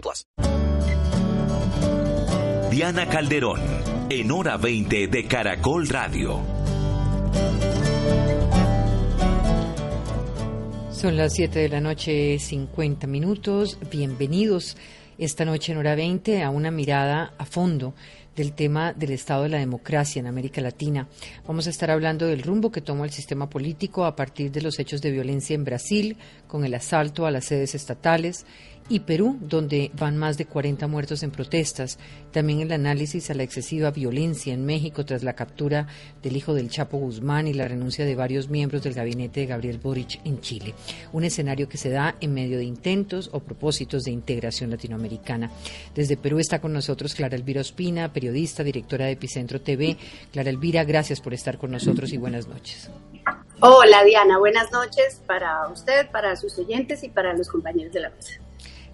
plus. Diana Calderón, en hora 20 de Caracol Radio. Son las 7 de la noche, 50 minutos. Bienvenidos esta noche en hora 20 a una mirada a fondo del tema del estado de la democracia en América Latina. Vamos a estar hablando del rumbo que toma el sistema político a partir de los hechos de violencia en Brasil, con el asalto a las sedes estatales, y Perú, donde van más de 40 muertos en protestas. También el análisis a la excesiva violencia en México tras la captura del hijo del Chapo Guzmán y la renuncia de varios miembros del gabinete de Gabriel Boric en Chile. Un escenario que se da en medio de intentos o propósitos de integración latinoamericana. Desde Perú está con nosotros Clara Elvira Ospina, periodista, directora de Epicentro TV. Clara Elvira, gracias por estar con nosotros y buenas noches. Hola Diana, buenas noches para usted, para sus oyentes y para los compañeros de la mesa.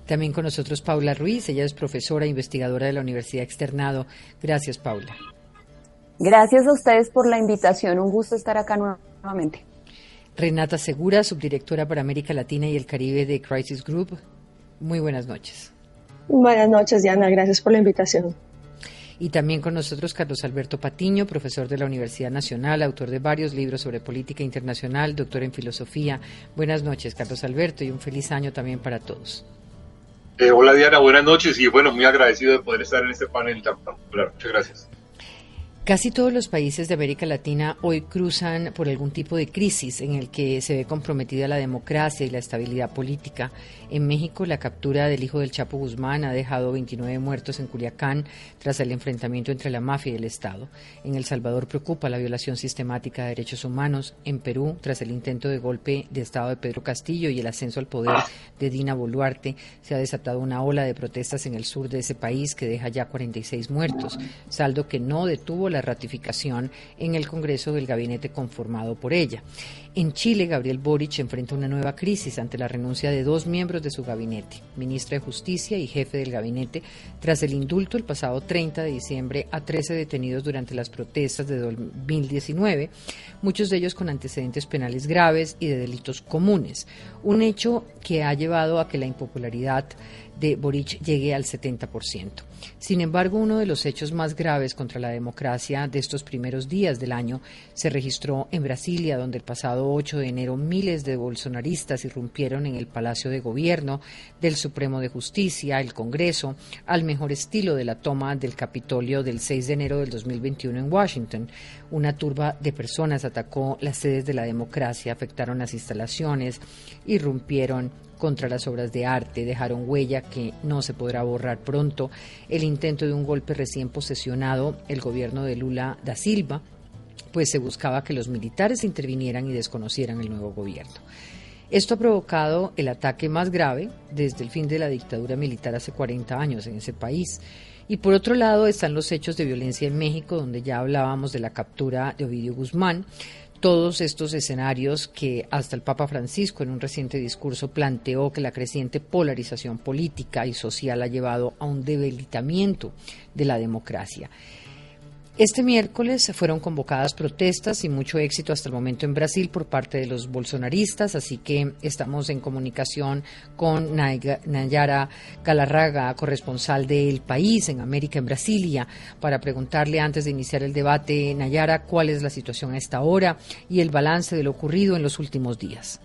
También con nosotros Paula Ruiz, ella es profesora e investigadora de la Universidad Externado. Gracias, Paula. Gracias a ustedes por la invitación, un gusto estar acá nuevamente. Renata Segura, subdirectora para América Latina y el Caribe de Crisis Group. Muy buenas noches. Buenas noches, Diana, gracias por la invitación. Y también con nosotros Carlos Alberto Patiño, profesor de la Universidad Nacional, autor de varios libros sobre política internacional, doctor en filosofía. Buenas noches, Carlos Alberto, y un feliz año también para todos. Eh, hola Diana, buenas noches y bueno, muy agradecido de poder estar en este panel tan popular. Muchas gracias. Casi todos los países de América Latina hoy cruzan por algún tipo de crisis en el que se ve comprometida la democracia y la estabilidad política. En México, la captura del hijo del Chapo Guzmán ha dejado 29 muertos en Culiacán tras el enfrentamiento entre la mafia y el Estado. En El Salvador preocupa la violación sistemática de derechos humanos. En Perú, tras el intento de golpe de Estado de Pedro Castillo y el ascenso al poder de Dina Boluarte, se ha desatado una ola de protestas en el sur de ese país que deja ya 46 muertos, saldo que no detuvo la ratificación en el Congreso del gabinete conformado por ella. En Chile, Gabriel Boric enfrenta una nueva crisis ante la renuncia de dos miembros de su gabinete, ministra de Justicia y jefe del gabinete, tras el indulto el pasado 30 de diciembre a 13 detenidos durante las protestas de 2019, muchos de ellos con antecedentes penales graves y de delitos comunes, un hecho que ha llevado a que la impopularidad de Boric llegue al 70%. Sin embargo, uno de los hechos más graves contra la democracia de estos primeros días del año se registró en Brasilia, donde el pasado 8 de enero miles de bolsonaristas irrumpieron en el Palacio de Gobierno del Supremo de Justicia, el Congreso, al mejor estilo de la toma del Capitolio del 6 de enero del 2021 en Washington. Una turba de personas atacó las sedes de la democracia, afectaron las instalaciones, irrumpieron contra las obras de arte, dejaron huella que no se podrá borrar pronto, el intento de un golpe recién posesionado, el gobierno de Lula da Silva, pues se buscaba que los militares intervinieran y desconocieran el nuevo gobierno. Esto ha provocado el ataque más grave desde el fin de la dictadura militar hace 40 años en ese país. Y por otro lado están los hechos de violencia en México, donde ya hablábamos de la captura de Ovidio Guzmán, todos estos escenarios que hasta el Papa Francisco en un reciente discurso planteó que la creciente polarización política y social ha llevado a un debilitamiento de la democracia. Este miércoles fueron convocadas protestas y mucho éxito hasta el momento en Brasil por parte de los bolsonaristas, así que estamos en comunicación con Nayara Galarraga, corresponsal del país en América, en Brasilia, para preguntarle antes de iniciar el debate, Nayara, cuál es la situación a esta hora y el balance de lo ocurrido en los últimos días.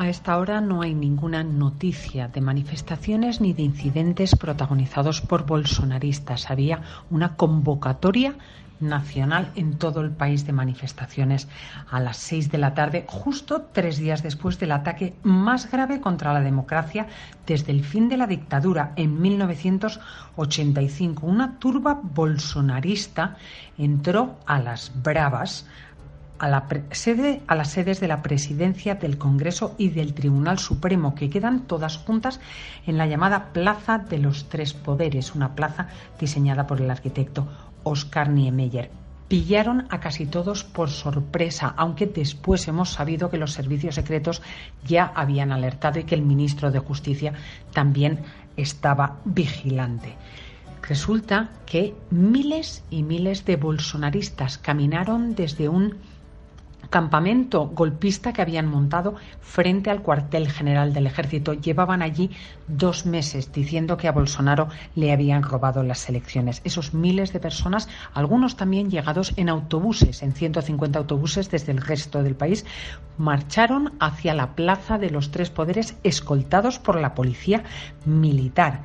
A esta hora no hay ninguna noticia de manifestaciones ni de incidentes protagonizados por bolsonaristas. Había una convocatoria nacional en todo el país de manifestaciones a las seis de la tarde, justo tres días después del ataque más grave contra la democracia desde el fin de la dictadura en 1985. Una turba bolsonarista entró a las bravas a, la sede, a las sedes de la Presidencia del Congreso y del Tribunal Supremo, que quedan todas juntas en la llamada Plaza de los Tres Poderes, una plaza diseñada por el arquitecto Oscar Niemeyer pillaron a casi todos por sorpresa, aunque después hemos sabido que los servicios secretos ya habían alertado y que el ministro de Justicia también estaba vigilante. Resulta que miles y miles de bolsonaristas caminaron desde un campamento golpista que habían montado frente al cuartel general del ejército. Llevaban allí dos meses diciendo que a Bolsonaro le habían robado las elecciones. Esos miles de personas, algunos también llegados en autobuses, en 150 autobuses desde el resto del país, marcharon hacia la Plaza de los Tres Poderes escoltados por la policía militar.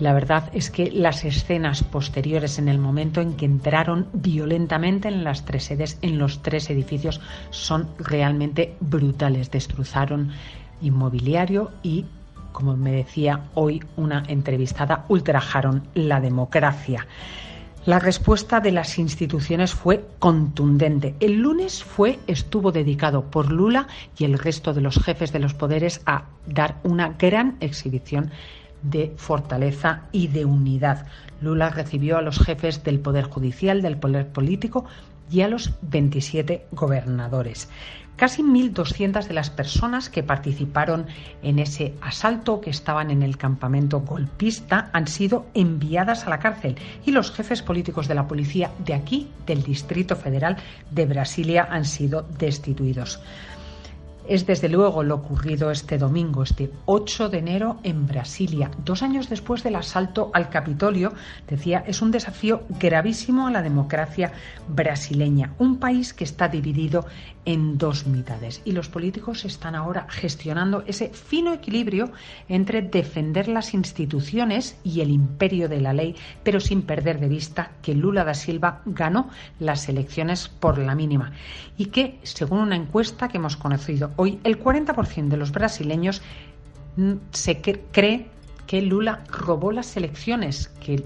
La verdad es que las escenas posteriores en el momento en que entraron violentamente en las tres sedes, en los tres edificios, son realmente brutales. Destrozaron inmobiliario y, como me decía hoy una entrevistada, ultrajaron la democracia. La respuesta de las instituciones fue contundente. El lunes fue estuvo dedicado por Lula y el resto de los jefes de los poderes a dar una gran exhibición de fortaleza y de unidad. Lula recibió a los jefes del Poder Judicial, del Poder Político y a los 27 gobernadores. Casi 1.200 de las personas que participaron en ese asalto, que estaban en el campamento golpista, han sido enviadas a la cárcel y los jefes políticos de la policía de aquí, del Distrito Federal de Brasilia, han sido destituidos es desde luego lo ocurrido este domingo, este 8 de enero en Brasilia. Dos años después del asalto al Capitolio, decía, es un desafío gravísimo a la democracia brasileña, un país que está dividido en dos mitades. Y los políticos están ahora gestionando ese fino equilibrio entre defender las instituciones y el imperio de la ley, pero sin perder de vista que Lula da Silva ganó las elecciones por la mínima y que, según una encuesta que hemos conocido hoy, el 40% de los brasileños se cree que Lula robó las elecciones, que,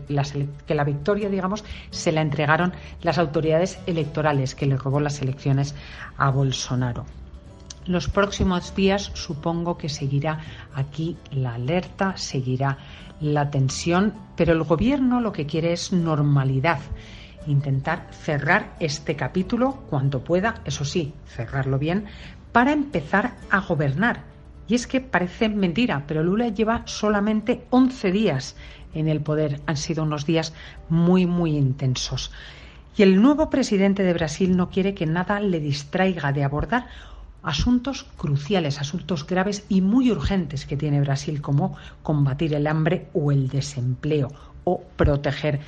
que, la victoria, digamos, se la entregaron las autoridades electorales, que le robó las elecciones a Bolsonaro. Los próximos días supongo que seguirá aquí la alerta, seguirá la tensión, pero el gobierno lo que quiere es normalidad intentar cerrar este capítulo cuanto pueda, eso sí, cerrarlo bien, para empezar a gobernar. Y es que parece mentira, pero Lula lleva solamente 11 días en el poder. Han sido unos días muy, muy intensos. Y el nuevo presidente de Brasil no quiere que nada le distraiga de abordar asuntos cruciales, asuntos graves y muy urgentes que tiene Brasil, como combatir el hambre o el desempleo o proteger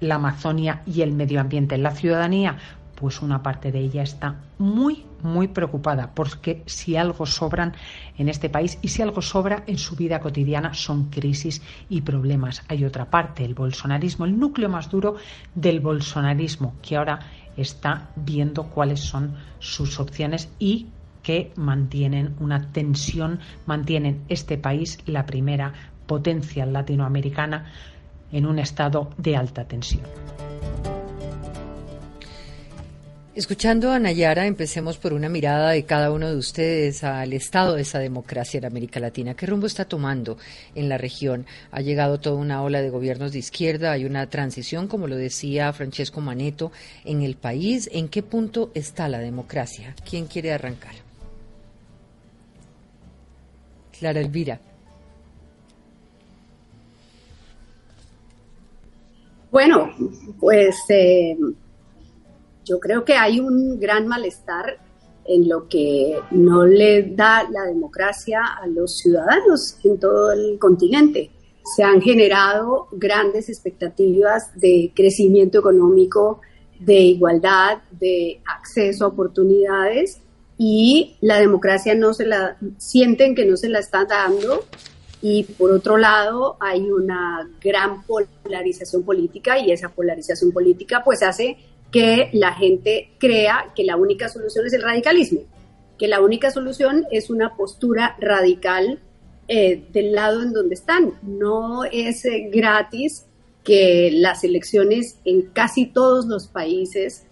la Amazonia y el medio ambiente. La ciudadanía, pues una parte de ella está muy, muy preocupada, porque si algo sobran en este país y si algo sobra en su vida cotidiana son crisis y problemas. Hay otra parte, el bolsonarismo, el núcleo más duro del bolsonarismo, que ahora está viendo cuáles son sus opciones y que mantienen una tensión, mantienen este país, la primera potencia latinoamericana, en un estado de alta tensión. Escuchando a Nayara, empecemos por una mirada de cada uno de ustedes al estado de esa democracia en América Latina. ¿Qué rumbo está tomando en la región? Ha llegado toda una ola de gobiernos de izquierda, hay una transición, como lo decía Francesco Maneto, en el país. ¿En qué punto está la democracia? ¿Quién quiere arrancar? Clara Elvira. Bueno, pues eh, yo creo que hay un gran malestar en lo que no le da la democracia a los ciudadanos en todo el continente. Se han generado grandes expectativas de crecimiento económico, de igualdad, de acceso a oportunidades y la democracia no se la sienten que no se la está dando y por otro lado hay una gran polarización política y esa polarización política pues hace que la gente crea que la única solución es el radicalismo, que la única solución es una postura radical eh, del lado en donde están. No es eh, gratis que las elecciones en casi todos los países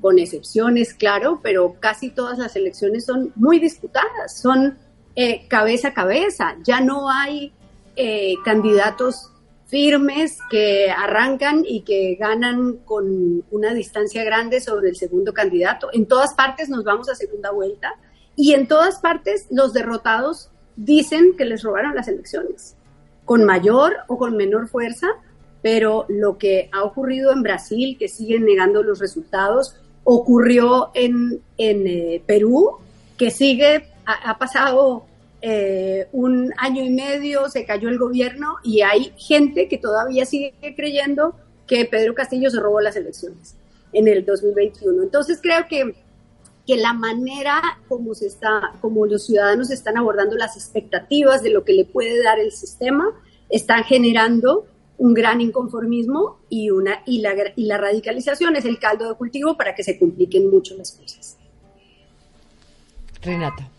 con excepciones, claro, pero casi todas las elecciones son muy disputadas, son eh, cabeza a cabeza, ya no hay eh, candidatos firmes que arrancan y que ganan con una distancia grande sobre el segundo candidato. En todas partes nos vamos a segunda vuelta y en todas partes los derrotados dicen que les robaron las elecciones, con mayor o con menor fuerza, pero lo que ha ocurrido en Brasil, que siguen negando los resultados, ocurrió en, en eh, Perú, que sigue, ha, pasado eh, un año y medio, se cayó el gobierno y hay gente que todavía sigue creyendo que Pedro Castillo se robó las elecciones en el 2021. Entonces creo que, que la manera como se está, como los ciudadanos están abordando las expectativas de lo que le puede dar el sistema, están generando un gran inconformismo y, una, y, la, y la radicalización es el caldo de cultivo para que se compliquen mucho las cosas. Renata.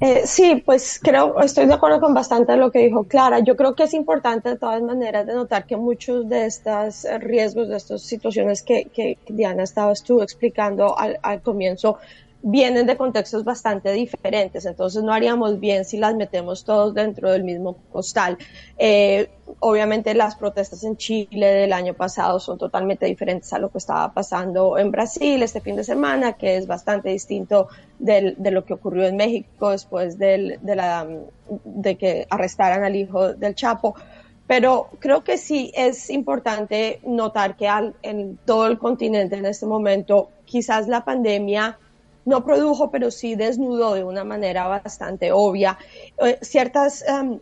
Eh, sí, pues creo, estoy de acuerdo con bastante de lo que dijo Clara. Yo creo que es importante de todas maneras de notar que muchos de estos riesgos, de estas situaciones que, que Diana estaba estuvo explicando al, al comienzo, vienen de contextos bastante diferentes, entonces no haríamos bien si las metemos todos dentro del mismo costal. Eh, obviamente las protestas en Chile del año pasado son totalmente diferentes a lo que estaba pasando en Brasil este fin de semana, que es bastante distinto de lo que ocurrió en México después de, la, de que arrestaran al hijo del Chapo. Pero creo que sí es importante notar que en todo el continente en este momento quizás la pandemia no produjo, pero sí desnudó de una manera bastante obvia eh, ciertas, em,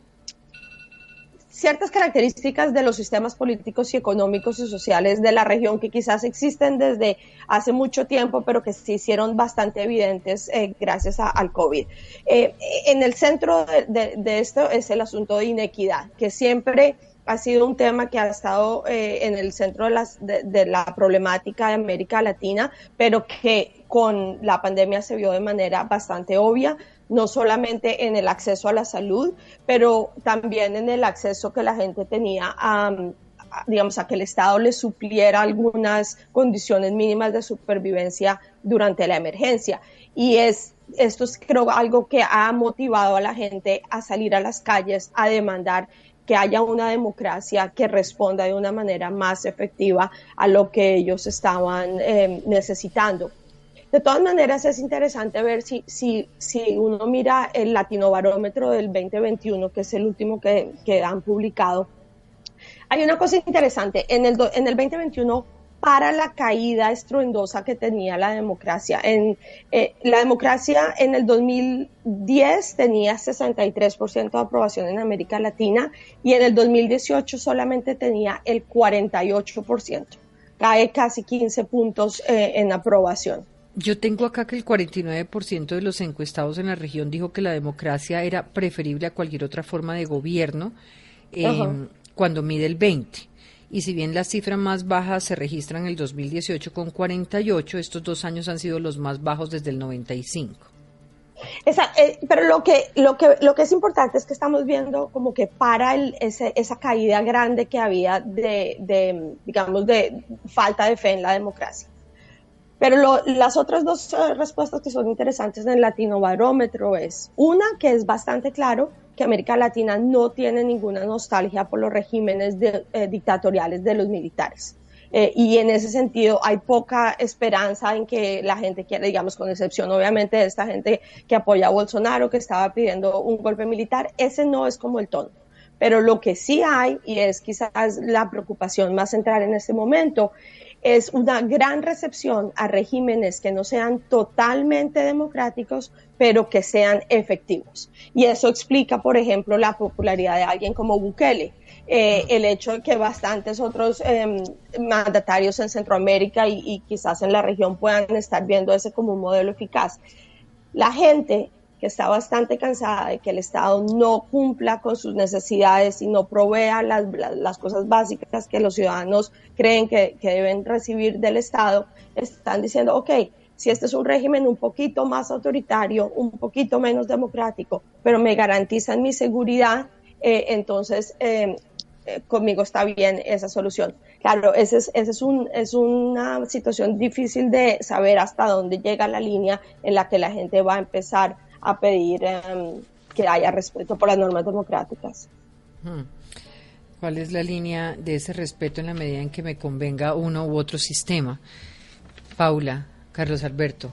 ciertas características de los sistemas políticos y económicos y sociales de la región que quizás existen desde hace mucho tiempo, pero que se hicieron bastante evidentes eh, gracias al COVID. Eh, en el centro de, esto es el asunto de inequidad, que siempre ha sido un tema que ha estado en el centro de, la problemática de América Latina, pero que con la pandemia se vio de manera bastante obvia, no solamente en el acceso a la salud, pero también en el acceso que la gente tenía a, digamos, a que el Estado le supliera algunas condiciones mínimas de supervivencia durante la emergencia. Y es, esto es creo algo que ha motivado a la gente a salir a las calles a demandar que haya una democracia que responda de una manera más efectiva a lo que ellos estaban eh, necesitando. De todas maneras, es interesante ver si, si, si uno mira el Latino Barómetro del 2021, que es el último que, han publicado. Hay una cosa interesante. En el, en el 2021 para la caída estruendosa que tenía la democracia. En, eh, la democracia en el 2010 tenía 63% de aprobación en América Latina y en el 2018 solamente tenía el 48%. Cae casi 15 puntos eh, en aprobación. Yo tengo acá que el 49% de los encuestados en la región dijo que la democracia era preferible a cualquier otra forma de gobierno em, cuando mide el 20. Y si bien las cifras más bajas se registran en el 2018 con 48, estos dos años han sido los más bajos desde el 95. Esa, eh, pero lo que, lo, que, lo que es importante es que estamos viendo como que para el, ese, esa caída grande que había de, de, digamos, de falta de fe en la democracia. Pero las otras dos eh, respuestas que son interesantes en el Latino Barómetro es una que es bastante claro que América Latina no tiene ninguna nostalgia por los regímenes eh, dictatoriales de los militares. Eh, y en ese sentido hay poca esperanza en que la gente quiera, digamos, con excepción obviamente de esta gente que apoya a Bolsonaro, que estaba pidiendo un golpe militar, ese no es como el tono. Pero lo que sí hay, y es quizás la preocupación más central en este momento, es una gran recepción a regímenes que no sean totalmente democráticos, pero que sean efectivos. Y eso explica, por ejemplo, la popularidad de alguien como Bukele. Eh, el hecho de que bastantes otros em, mandatarios en Centroamérica y, y quizás en la región puedan estar viendo ese como un modelo eficaz. La gente que está bastante cansada de que el Estado no cumpla con sus necesidades y no provea las, las, cosas básicas que los ciudadanos creen que, que, deben recibir del Estado, están diciendo, ok, si este es un régimen un poquito más autoritario, un poquito menos democrático, pero me garantizan mi seguridad, eh, entonces eh, eh, conmigo está bien esa solución. Claro, ese es, ese es, un, es una situación difícil de saber hasta dónde llega la línea en la que la gente va a empezar a pedir em, que haya respeto por las normas democráticas. Hmm. ¿Cuál es la línea de ese respeto en la medida en que me convenga uno u otro sistema? Paula, Carlos Alberto.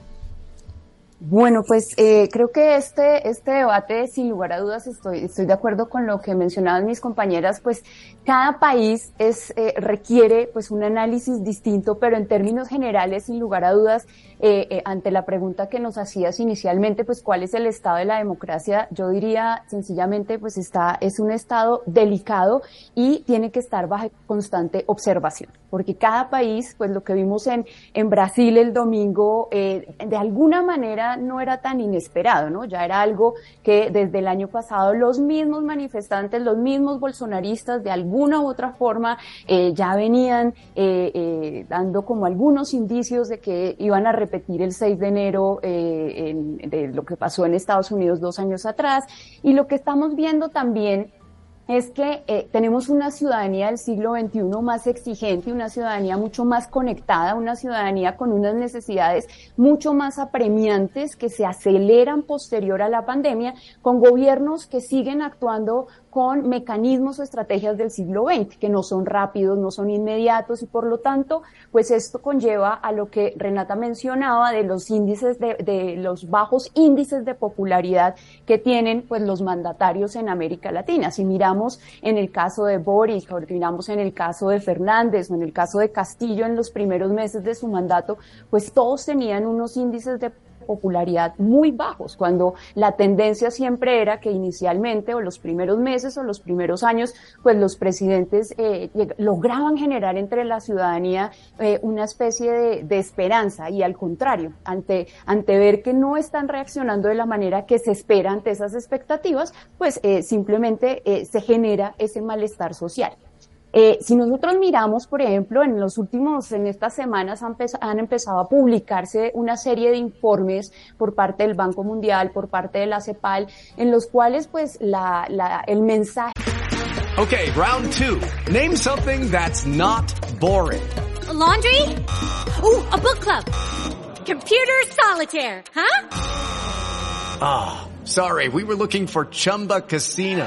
Bueno, pues eh, creo que este, este debate, sin lugar a dudas, estoy, estoy de acuerdo con lo que mencionaban mis compañeras, pues cada país es, eh, requiere pues un análisis distinto, pero en términos generales, sin lugar a dudas, eh, eh, ante la pregunta que nos hacías inicialmente, pues cuál es el estado de la democracia, yo diría sencillamente, pues está, es un estado delicado y tiene que estar bajo constante observación, porque cada país, pues lo que vimos en, en Brasil el domingo, eh, de alguna manera no era tan inesperado, ¿no? Ya era algo que desde el año pasado los mismos manifestantes, los mismos bolsonaristas, de alguna u otra forma, eh, ya venían eh, eh, dando como algunos indicios de que iban a repetir el 6 de enero eh, de lo que pasó en Estados Unidos dos años atrás. Y lo que estamos viendo también es que eh, tenemos una ciudadanía del siglo XXI más exigente, una ciudadanía mucho más conectada, una ciudadanía con unas necesidades mucho más apremiantes que se aceleran posterior a la pandemia, con gobiernos que siguen actuando con mecanismos o estrategias del siglo XX, que no son rápidos, no son inmediatos y por lo tanto, pues esto conlleva a lo que Renata mencionaba de los índices de, de los bajos índices de popularidad que tienen pues los mandatarios en América Latina. Si miramos en el caso de Boris, o miramos en el caso de Fernández o en el caso de Castillo en los primeros meses de su mandato, pues todos tenían unos índices de popularidad muy bajos, cuando la tendencia siempre era que inicialmente o los primeros meses o los primeros años, pues los presidentes eh, lograban generar entre la ciudadanía eh, una especie de, esperanza y al contrario, ante, ante ver que no están reaccionando de la manera que se espera ante esas expectativas, pues eh, simplemente se genera ese malestar social. Eh, si nosotros miramos, por ejemplo, en los últimos, en estas semanas han, han, empezado a publicarse una serie de informes por parte del Banco Mundial, por parte de la CEPAL, en los cuales, pues, la, la, el mensaje. Okay, round two. Name something that's not boring. A laundry. Ooh, a book club. Computer solitaire, huh? Ah, oh, sorry. We were looking for Chumba Casino.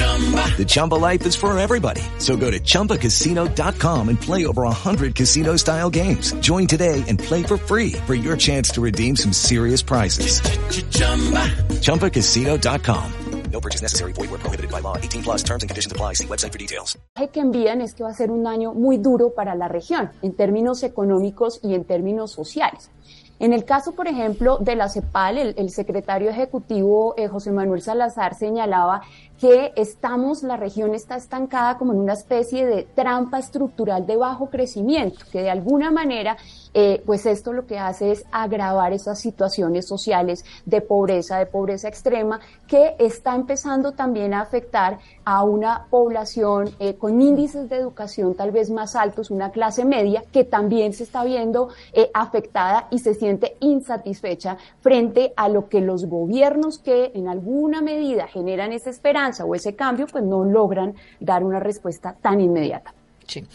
The Chumba life is for everybody. So go to ChumbaCasino.com and play over 100 casino style games. Join today and play for free for your chance to redeem some serious prizes. ChumbaCasino.com. No purchase necessary. Void where prohibited by law. 18 plus terms and conditions apply. See website for details. que envían es que va a ser un año muy duro para la región en términos económicos y en términos sociales. En el caso, por ejemplo, de la CEPAL, el, el secretario ejecutivo eh, José Manuel Salazar señalaba que estamos, la región está estancada como en una especie de trampa estructural de bajo crecimiento, que de alguna manera, eh, pues esto lo que hace es agravar esas situaciones sociales de pobreza, de pobreza extrema, que está empezando también a afectar a una población eh, con índices de educación tal vez más altos, una clase media, que también se está viendo eh, afectada y se siente insatisfecha frente a lo que los gobiernos que en alguna medida generan esa esperanza o ese cambio, pues no logran dar una respuesta tan inmediata. Sí.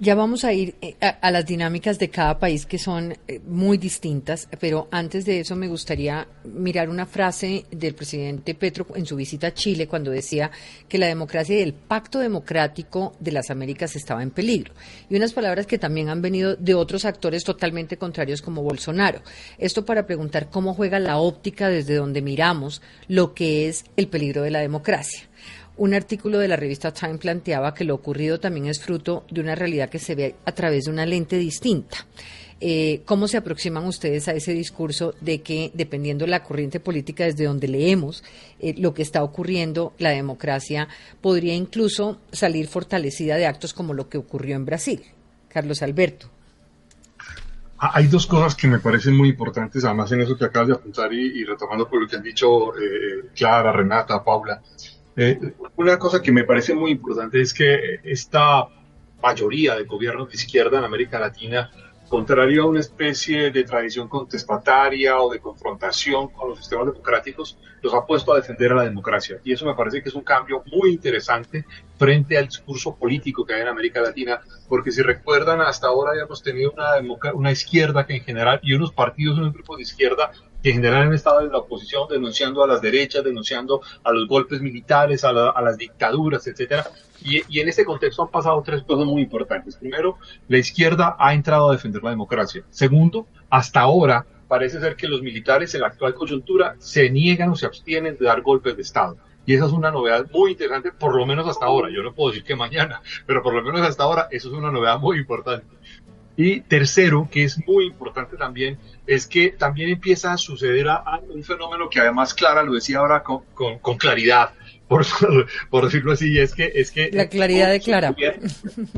Ya vamos a ir eh, a, las dinámicas de cada país que son eh, muy distintas, pero antes de eso me gustaría mirar una frase del presidente Petro en su visita a Chile cuando decía que la democracia y el pacto democrático de las Américas estaba en peligro. Y unas palabras que también han venido de otros actores totalmente contrarios como Bolsonaro. Esto para preguntar cómo juega la óptica desde donde miramos lo que es el peligro de la democracia. Un artículo de la revista Time planteaba que lo ocurrido también es fruto de una realidad que se ve a través de una lente distinta. Eh, ¿Cómo se aproximan ustedes a ese discurso de que, dependiendo de la corriente política desde donde leemos eh, lo que está ocurriendo, la democracia podría incluso salir fortalecida de actos como lo que ocurrió en Brasil? Carlos Alberto. Ah, Hay dos cosas que me parecen muy importantes, además en eso que acabas de apuntar y, y retomando por lo que han dicho eh, Clara, Renata, Paula. Eh, una cosa que me parece muy importante es que esta mayoría de gobiernos de izquierda en América Latina, contrario a una especie de tradición contestataria o de confrontación con los sistemas democráticos, los ha puesto a defender a la democracia. Y eso me parece que es un cambio muy interesante frente al discurso político que hay en América Latina, porque si recuerdan, hasta ahora ya hemos tenido una, una izquierda que en general, y unos partidos, unos grupos de izquierda que en general han estado en la oposición denunciando a las derechas, denunciando a los golpes militares, a, la- las dictaduras, etcétera. Y, y en este contexto han pasado tres cosas muy importantes. Primero, la izquierda ha entrado a defender la democracia. Segundo, hasta ahora parece ser que los militares en la actual coyuntura se niegan o se abstienen de dar golpes de Estado. Y esa es una novedad muy interesante, por lo menos hasta ahora. Yo no puedo decir que mañana, pero por lo menos hasta ahora eso es una novedad muy importante. Y tercero, que es muy importante también, es que también empieza a suceder a- un fenómeno que además Clara lo decía ahora con- con claridad, por, por decirlo así, es que... Es que La claridad de Clara.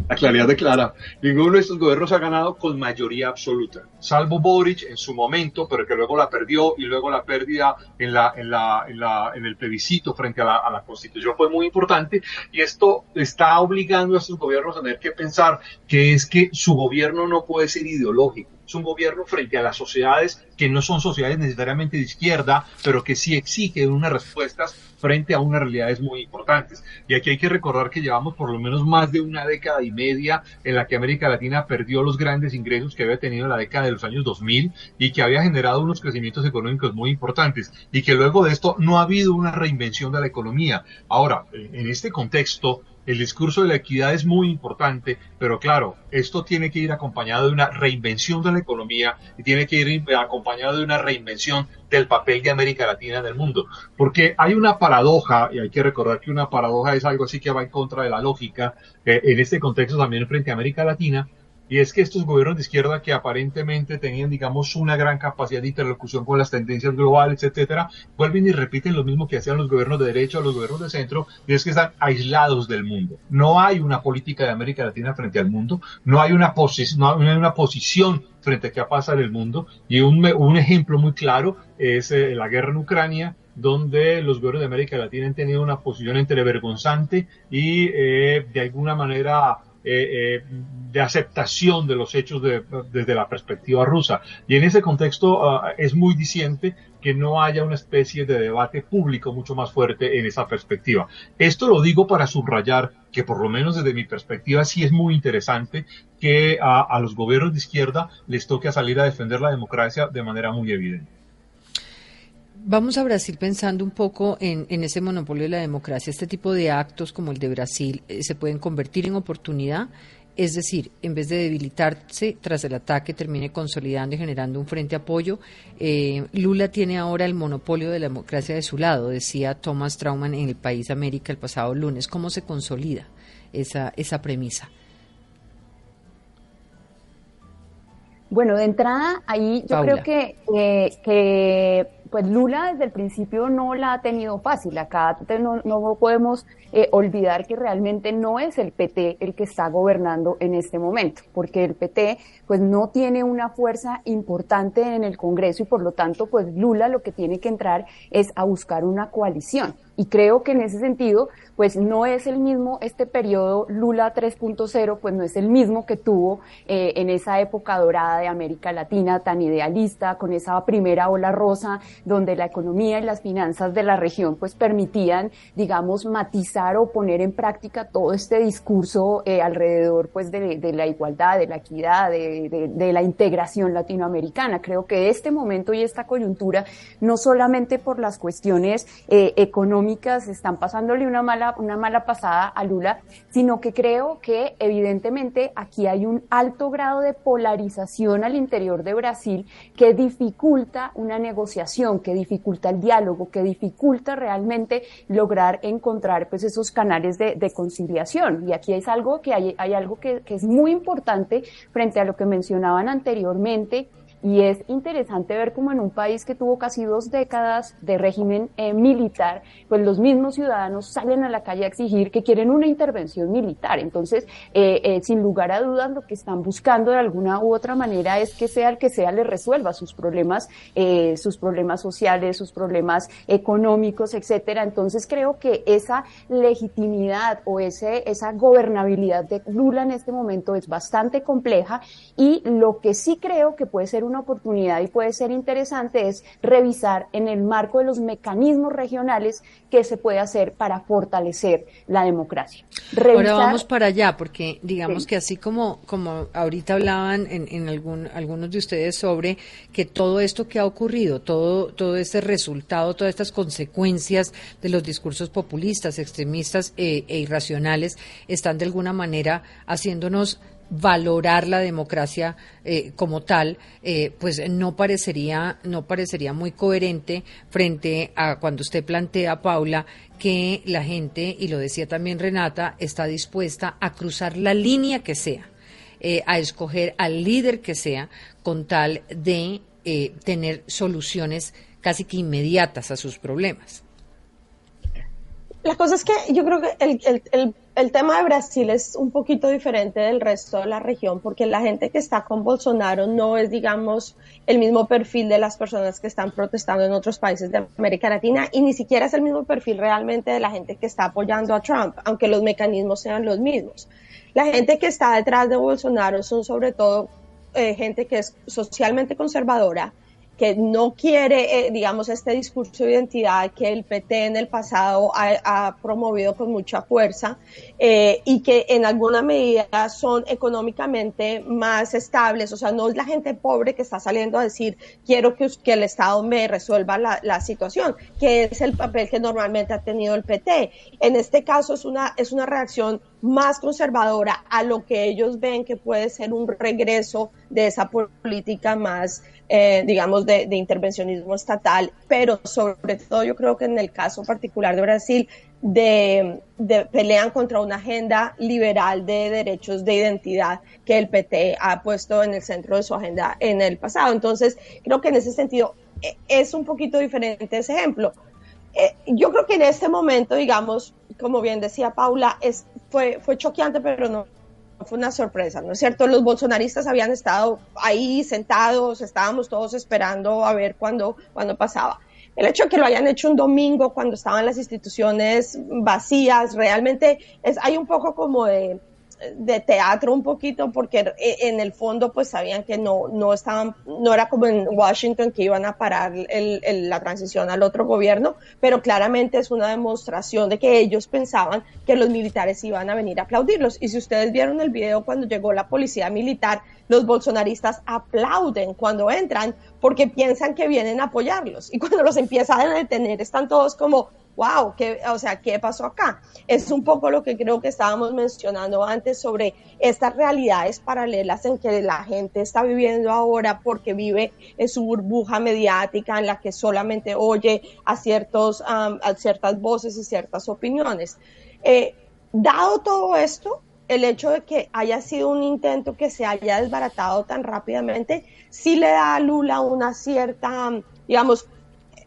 la claridad de Clara. Ninguno de estos gobiernos ha ganado con mayoría absoluta, salvo Boric en su momento, pero que luego la perdió y luego la pérdida en, la, en, la, en, la, en el plebiscito frente a la, a la Constitución fue muy importante y esto está obligando a estos gobiernos a tener que pensar que es que su gobierno no puede ser ideológico. Es un gobierno frente a las sociedades que no son sociedades necesariamente de izquierda, pero que sí exigen unas respuestas frente a unas realidades muy importantes. Y aquí hay que recordar que llevamos por lo menos más de una década y media en la que América Latina perdió los grandes ingresos que había tenido en la década de los años 2000 y que había generado unos crecimientos económicos muy importantes y que luego de esto no ha habido una reinvención de la economía. Ahora, en este contexto, el discurso de la equidad es muy importante, pero claro, esto tiene que ir acompañado de una reinvención de la economía y tiene que ir acompañado de una reinvención del papel de América Latina en el mundo. Porque hay una paradoja, y hay que recordar que una paradoja es algo así que va en contra de la lógica, eh, en este contexto también frente a América Latina, y es que estos gobiernos de izquierda que aparentemente tenían, digamos, una gran capacidad de interlocución con las tendencias globales, etcétera, vuelven y repiten lo mismo que hacían los gobiernos de derecha o los gobiernos de centro, y es que están aislados del mundo. No hay una política de América Latina frente al mundo, no hay una, posi no hay una posición frente a qué pasa en el mundo, y un, un ejemplo muy claro es eh, la guerra en Ucrania, donde los gobiernos de América Latina han tenido una posición entre vergonzante y eh, de alguna manera eh, eh, de aceptación de los hechos de- desde la perspectiva rusa. Y en ese contexto ah, es muy diciente que no haya una especie de debate público mucho más fuerte en esa perspectiva. Esto lo digo para subrayar que por lo menos desde mi perspectiva sí es muy interesante que a, los gobiernos de izquierda les toque salir a defender la democracia de manera muy evidente. Vamos a Brasil pensando un poco en, en ese monopolio de la democracia. Este tipo de actos como el de Brasil eh, se pueden convertir en oportunidad, es decir, en vez de debilitarse tras el ataque, termine consolidando y generando un frente apoyo. Eh, Lula tiene ahora el monopolio de la democracia de su lado, decía Thomas Trauman en el País América el pasado lunes. ¿Cómo se consolida esa, esa premisa? Bueno, de entrada, ahí yo Paula. creo que, eh, que pues Lula desde el principio no la ha tenido fácil. Acá no, no podemos eh, olvidar que realmente no es el PT el que está gobernando en este momento, porque el PT pues no tiene una fuerza importante en el Congreso y por lo tanto pues Lula lo que tiene que entrar es a buscar una coalición. Y creo que en ese sentido, pues no es el mismo este periodo Lula 3.0, pues no es el mismo que tuvo eh, en esa época dorada de América Latina tan idealista, con esa primera ola rosa, donde la economía y las finanzas de la región pues permitían, digamos, matizar o poner en práctica todo este discurso eh, alrededor pues de, la igualdad, de la equidad, de la integración latinoamericana. Creo que este momento y esta coyuntura, no solamente por las cuestiones eh, económicas, están pasándole una mala, una mala pasada a Lula, sino que creo que evidentemente aquí hay un alto grado de polarización al interior de Brasil que dificulta una negociación, que dificulta el diálogo, que dificulta realmente lograr encontrar pues esos canales de, conciliación. Y aquí es algo que hay, hay algo que es muy importante frente a lo que mencionaban anteriormente y es interesante ver cómo en un país que tuvo casi dos décadas de régimen eh, militar, pues los mismos ciudadanos salen a la calle a exigir que quieren una intervención militar. Entonces, eh, eh, sin lugar a dudas, lo que están buscando de alguna u otra manera es que sea el que sea les resuelva sus problemas, sus problemas sociales, sus problemas económicos, etcétera. Entonces, creo que esa legitimidad o ese, esa gobernabilidad de Lula en este momento es bastante compleja y lo que sí creo que puede ser una oportunidad y puede ser interesante es revisar en el marco de los mecanismos regionales qué se puede hacer para fortalecer la democracia. Ahora vamos para allá, porque digamos que así como, como ahorita hablaban en, en algún, algunos de ustedes sobre que todo esto que ha ocurrido, todo, todo este resultado, todas estas consecuencias de los discursos populistas, extremistas e, e irracionales, están de alguna manera haciéndonos valorar la democracia eh, como tal, eh, pues no parecería, no parecería muy coherente frente a cuando usted plantea, Paula, que la gente, y lo decía también Renata, está dispuesta a cruzar la línea que sea, eh, a escoger al líder que sea, con tal de tener soluciones casi que inmediatas a sus problemas. La cosa es que yo creo que el, el el tema de Brasil es un poquito diferente del resto de la región porque la gente que está con Bolsonaro no es, digamos, el mismo perfil de las personas que están protestando en otros países de América Latina y ni siquiera es el mismo perfil realmente de la gente que está apoyando a Trump, aunque los mecanismos sean los mismos. La gente que está detrás de Bolsonaro son sobre todo eh, gente que es socialmente conservadora, que no quiere, eh, digamos, este discurso de identidad que el PT en el pasado ha, promovido con mucha fuerza eh, y que en alguna medida son económicamente más estables. O sea, no es la gente pobre que está saliendo a decir quiero que, el Estado me resuelva la, la, situación, que es el papel que normalmente ha tenido el PT. En este caso es una, es una reacción más conservadora a lo que ellos ven que puede ser un regreso de esa política más eh, digamos, de, intervencionismo estatal, pero sobre todo yo creo que en el caso particular de Brasil, de, pelean contra una agenda liberal de derechos de identidad que el PT ha puesto en el centro de su agenda en el pasado. Entonces, creo que en ese sentido eh, es un poquito diferente ese ejemplo. Eh, yo creo que en este momento, digamos, como bien decía Paula, es, fue, fue choqueante, pero no fue una sorpresa, ¿no es cierto? Los bolsonaristas habían estado ahí sentados, estábamos todos esperando a ver cuándo, cuándo pasaba. El hecho de que lo hayan hecho un domingo cuando estaban las instituciones vacías, realmente es, hay un poco como de, de teatro un poquito porque en el fondo pues sabían que no, no estaban, no era como en Washington que iban a parar el, la transición al otro gobierno, pero claramente es una demostración de que ellos pensaban que los militares iban a venir a aplaudirlos. Y si ustedes vieron el video cuando llegó la policía militar, los bolsonaristas aplauden cuando entran porque piensan que vienen a apoyarlos. Y cuando los empiezan a detener están todos como, wow, ¿qué, o sea, ¿qué pasó acá? Es un poco lo que creo que estábamos mencionando antes sobre estas realidades paralelas en que la gente está viviendo ahora porque vive en su burbuja mediática en la que solamente oye a, ciertos, a ciertas voces y ciertas opiniones. Eh, dado todo esto, el hecho de que haya sido un intento que se haya desbaratado tan rápidamente, sí le da a Lula una cierta, digamos,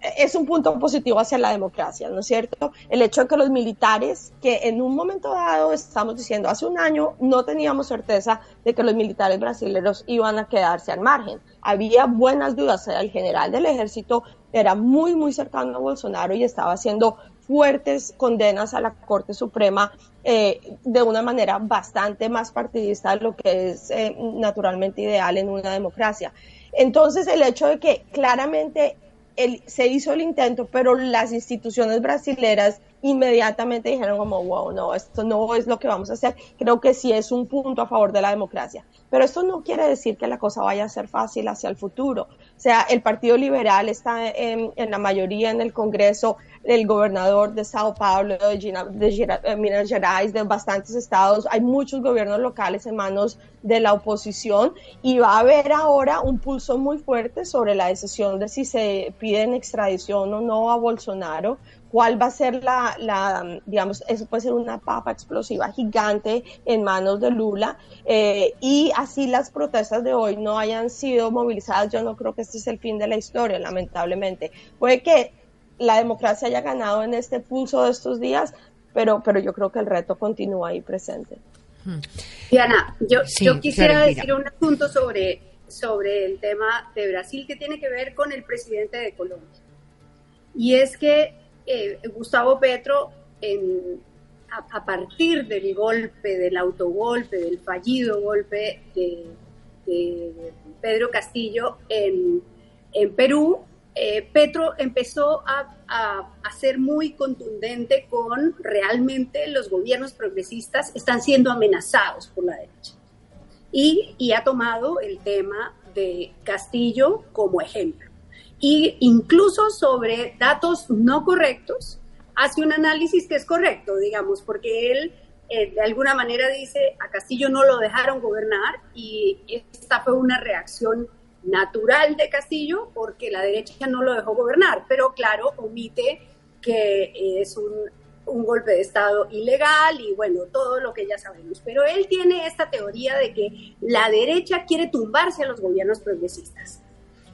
es un punto positivo hacia la democracia, ¿no es cierto? El hecho de que los militares, que en un momento dado, estamos diciendo, hace un año no teníamos certeza de que los militares brasileños iban a quedarse al margen. Había buenas dudas. El general del ejército era muy, muy cercano a Bolsonaro y estaba haciendo fuertes condenas a la Corte Suprema eh, de una manera bastante más partidista de lo que es eh, naturalmente ideal en una democracia. Entonces, el hecho de que claramente se hizo el intento, pero las instituciones brasileras inmediatamente dijeron como, wow, no, esto no es lo que vamos a hacer. Creo que sí es un punto a favor de la democracia. Pero esto no quiere decir que la cosa vaya a ser fácil hacia el futuro. O sea, el Partido Liberal está en, la mayoría en el Congreso, el gobernador de Sao Paulo, de, eh, Minas Gerais, de bastantes estados. Hay muchos gobiernos locales en manos de la oposición y va a haber ahora un pulso muy fuerte sobre la decisión de si se piden extradición o no a Bolsonaro cuál va a ser la, la, digamos, eso puede ser una papa explosiva gigante en manos de Lula eh, y así las protestas de hoy no hayan sido movilizadas, yo no creo que este es el fin de la historia, lamentablemente. Puede que la democracia haya ganado en este pulso de estos días, pero, pero yo creo que el reto continúa ahí presente. Diana, yo, yo quisiera decir un asunto sobre, sobre el tema de Brasil que tiene que ver con el presidente de Colombia. Y es que eh, Gustavo Petro, a, partir del golpe, del autogolpe, del fallido golpe de, Pedro Castillo en, Perú, eh, Petro empezó a, ser muy contundente con realmente los gobiernos progresistas están siendo amenazados por la derecha. Y, y ha tomado el tema de Castillo como ejemplo y incluso sobre datos no correctos, hace un análisis que es correcto, digamos, porque él eh, de alguna manera dice, a Castillo no lo dejaron gobernar y esta fue una reacción natural de Castillo porque la derecha no lo dejó gobernar, pero claro, omite que es un golpe de Estado ilegal y bueno, todo lo que ya sabemos. Pero él tiene esta teoría de que la derecha quiere tumbarse a los gobiernos progresistas.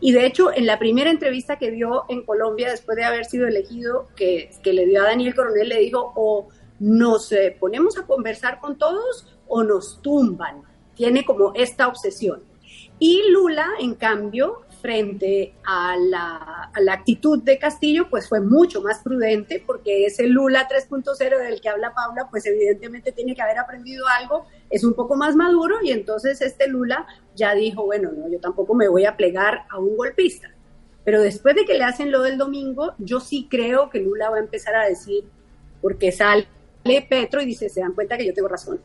Y de hecho, en la primera entrevista que dio en Colombia, después de haber sido elegido, que, que le dio a Daniel Coronel, le dijo, o nos eh, ponemos a conversar con todos o nos tumban. Tiene como esta obsesión. Y Lula, en cambio, frente a la, actitud de Castillo, pues fue mucho más prudente, porque ese Lula 3.0 del que habla Paula, pues evidentemente tiene que haber aprendido algo, es un poco más maduro, y entonces este Lula ya dijo, bueno, no, yo tampoco me voy a plegar a un golpista. Pero después de que le hacen lo del domingo, yo sí creo que Lula va a empezar a decir, porque sale Petro y dice, se dan cuenta que yo tengo razón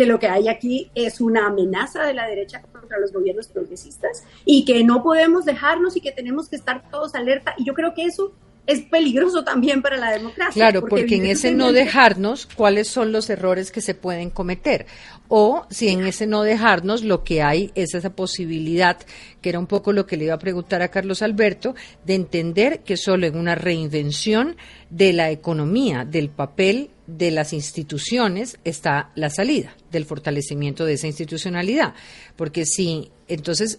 que lo que hay aquí es una amenaza de la derecha contra los gobiernos progresistas y que no podemos dejarnos y que tenemos que estar todos alerta. Y yo creo que eso es peligroso también para la democracia. Claro, porque, en ese no dejarnos, ¿cuáles son los errores que se pueden cometer? O si en ese no dejarnos lo que hay es esa posibilidad, que era un poco lo que le iba a preguntar a Carlos Alberto, de entender que solo en una reinvención de la economía, del papel de las instituciones está la salida del fortalecimiento de esa institucionalidad. Porque si entonces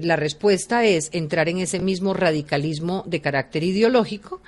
la respuesta es entrar en ese mismo radicalismo de carácter ideológico,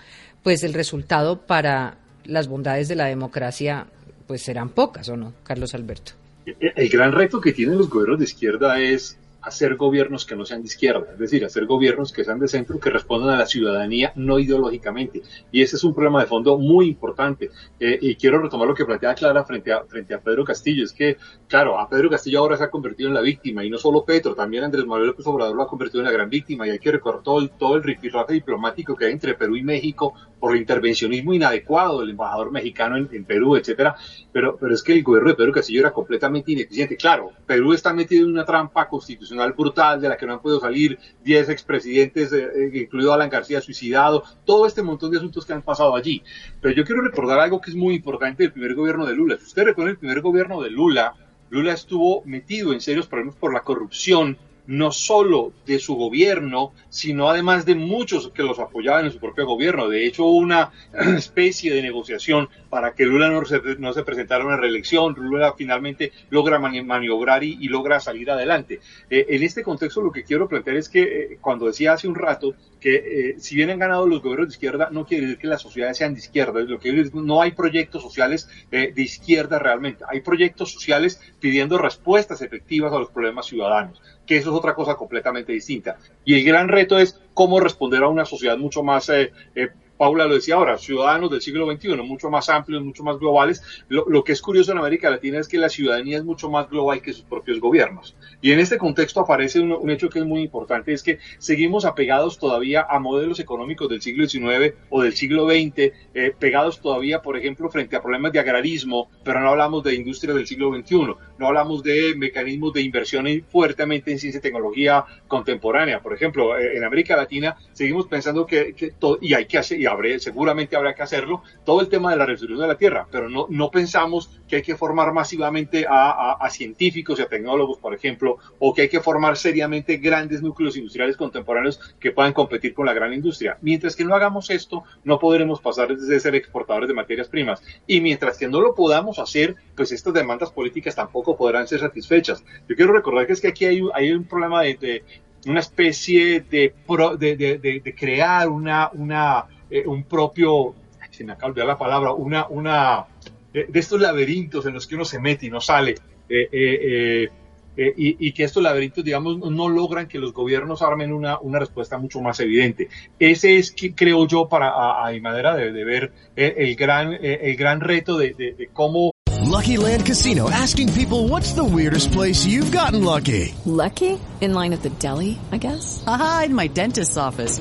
pues el resultado para las bondades de la democracia pues serán pocas, ¿o no, Carlos Alberto? El gran reto que tienen los gobiernos de izquierda es hacer gobiernos que no sean de izquierda, es decir, hacer gobiernos que sean de centro, que respondan a la ciudadanía, no ideológicamente. Y ese es un problema de fondo muy importante. Eh, y quiero retomar lo que plantea Clara frente a, frente a Pedro Castillo. Es que, claro, a Pedro Castillo ahora se ha convertido en la víctima, y no solo Petro, también Andrés Manuel López Obrador lo ha convertido en la gran víctima, y hay que recordar todo todo el rifirrafe diplomático que hay entre Perú y México por el intervencionismo inadecuado del embajador mexicano en, en Perú, etcétera. Pero, pero es que el gobierno de Pedro Castillo era completamente ineficiente. Claro, Perú está metido en una trampa constitucional brutal de la que no han podido salir 10 expresidentes, eh, eh, incluido Alan García suicidado, todo este montón de asuntos que han pasado allí. Pero yo quiero recordar algo que es muy importante del primer gobierno de Lula. Si usted recuerda el primer gobierno de Lula, Lula estuvo metido en serios problemas por la corrupción no solo de su gobierno, sino además de muchos que los apoyaban en su propio gobierno. De hecho, una especie de negociación para que Lula no se, no se presentara a una reelección. Lula finalmente logra maniobrar y, logra salir adelante. Eh, en este contexto, lo que quiero plantear es que eh, cuando decía hace un rato que eh, si bien han ganado los gobiernos de izquierda, no quiere decir que las sociedades sean de izquierda. Lo que no hay proyectos sociales de izquierda realmente. Hay proyectos sociales pidiendo respuestas efectivas a los problemas ciudadanos que eso es otra cosa completamente distinta. Y el gran reto es cómo responder a una sociedad mucho más eh, eh, Paula lo decía ahora, ciudadanos del siglo XXI, mucho más amplios, mucho más globales. Lo, que es curioso en América Latina es que la ciudadanía es mucho más global que sus propios gobiernos. Y en este contexto aparece un, un hecho que es muy importante, es que seguimos apegados todavía a modelos económicos del siglo XIX o del siglo XX, eh, pegados todavía, por ejemplo, frente a problemas de agrarismo, pero no hablamos de industria del siglo XXI, no hablamos de mecanismos de inversión fuertemente en ciencia y tecnología contemporánea. Por ejemplo, eh, en América Latina seguimos pensando que, que todo, y hay que hacer, y habré, seguramente habrá que hacerlo, todo el tema de la resolución de la tierra, pero no, no pensamos que hay que formar masivamente a, a, a científicos y a tecnólogos, por ejemplo, o que hay que formar seriamente grandes núcleos industriales contemporáneos que puedan competir con la gran industria. Mientras que no hagamos esto, no podremos pasar de ser exportadores de materias primas. Y mientras que no lo podamos hacer, pues estas demandas políticas tampoco podrán ser satisfechas. Yo quiero recordar que es que aquí hay, hay un problema de, de una especie de, pro, de, de, de, crear una, una, eh, un propio, se me acaba de olvidar la palabra, una, una, de estos laberintos en los que uno se mete y no sale. Eh, eh, eh, y, y, que estos laberintos, digamos, no logran que los gobiernos armen una, una respuesta mucho más evidente. Ese es, creo yo, para a, a mi manera de, de ver el, el gran, el gran reto de, de, de cómo Lucky Land Casino asking people what's the weirdest place you've gotten lucky? Lucky? In line at the deli, I guess? Aha, in my dentist's office.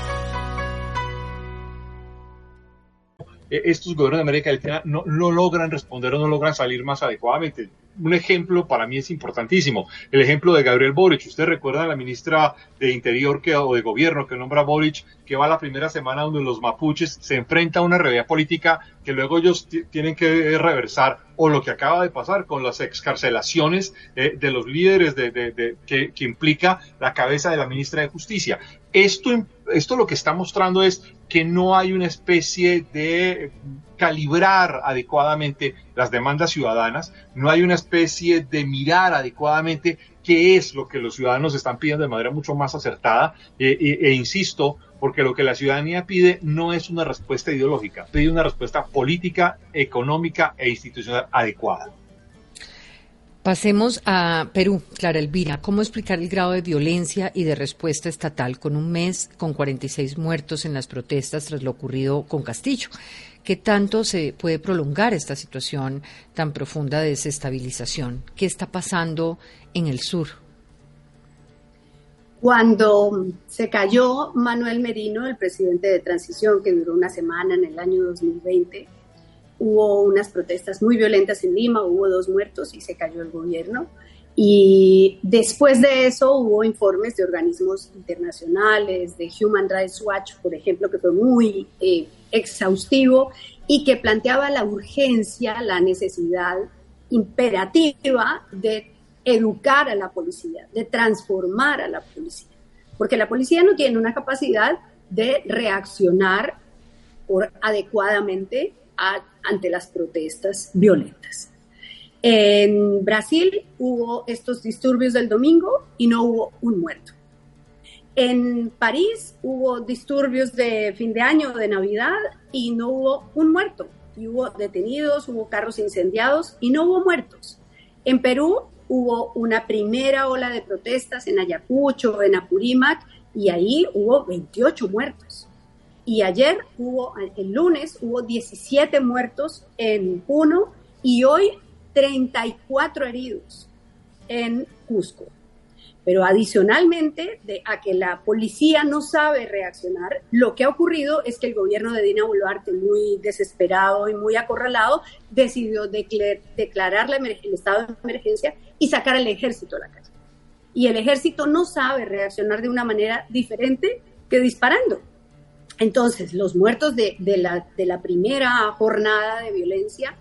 Estos gobiernos de América Latina no, no logran responder o no logran salir más adecuadamente un ejemplo para mí es importantísimo. El ejemplo de Gabriel Boric. Usted recuerda a la ministra de Interior que, o de Gobierno que nombra Boric, que va la primera semana donde los mapuches se enfrenta a una realidad política que luego ellos tienen que reversar, o lo que acaba de pasar con las excarcelaciones eh, de los líderes de, de, de, que, que implica la cabeza de la ministra de Justicia. Esto, esto lo que está mostrando es que no hay una especie de calibrar adecuadamente las demandas ciudadanas, no hay una especie de mirar adecuadamente qué es lo que los ciudadanos están pidiendo de manera mucho más acertada e, e, insisto, porque lo que la ciudadanía pide no es una respuesta ideológica, pide una respuesta política, económica e institucional adecuada. Pasemos a Perú, Clara Elvira. ¿Cómo explicar el grado de violencia y de respuesta estatal con un mes con 46 muertos en las protestas tras lo ocurrido con Castillo? ¿Qué tanto se puede prolongar esta situación tan profunda de desestabilización? ¿Qué está pasando en el sur? Cuando se cayó Manuel Merino, el presidente de transición, que duró una semana en el año 2020, hubo unas protestas muy violentas en Lima, hubo dos muertos y se cayó el gobierno. Y después de eso hubo informes de organismos internacionales, de Human Rights Watch, por ejemplo, que fue muy eh, exhaustivo y que planteaba la urgencia, la necesidad imperativa de educar a la policía, de transformar a la policía, porque la policía no tiene una capacidad de reaccionar por, adecuadamente a, ante las protestas violentas. En Brasil hubo estos disturbios del domingo y no hubo un muerto. En París hubo disturbios de fin de año, de Navidad, y no hubo un muerto. Y hubo detenidos, hubo carros incendiados y no hubo muertos. En Perú hubo una primera ola de protestas en Ayacucho, en Apurímac, y ahí hubo 28 muertos. Y ayer hubo, el lunes, hubo 17 muertos en Puno y hoy 34 heridos en Cusco. Pero adicionalmente de, a que la policía no sabe reaccionar, lo que ha ocurrido es que el gobierno de Dina Boluarte, muy desesperado y muy acorralado, decidió declarar la el estado de emergencia y sacar al ejército a la calle. y el ejército no sabe reaccionar de una manera diferente que disparando. Entonces, los muertos de, la, primera jornada de violencia,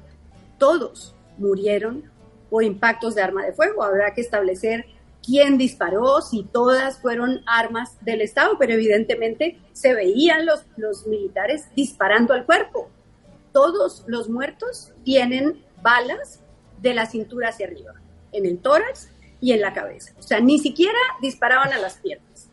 todos murieron por impactos de arma de fuego. Habrá que establecer quién disparó, si todas fueron armas del Estado, pero evidentemente se veían los, los militares disparando al cuerpo. Todos los muertos tienen balas de la cintura hacia arriba, en el tórax y en la cabeza. O sea, ni siquiera disparaban a las piernas,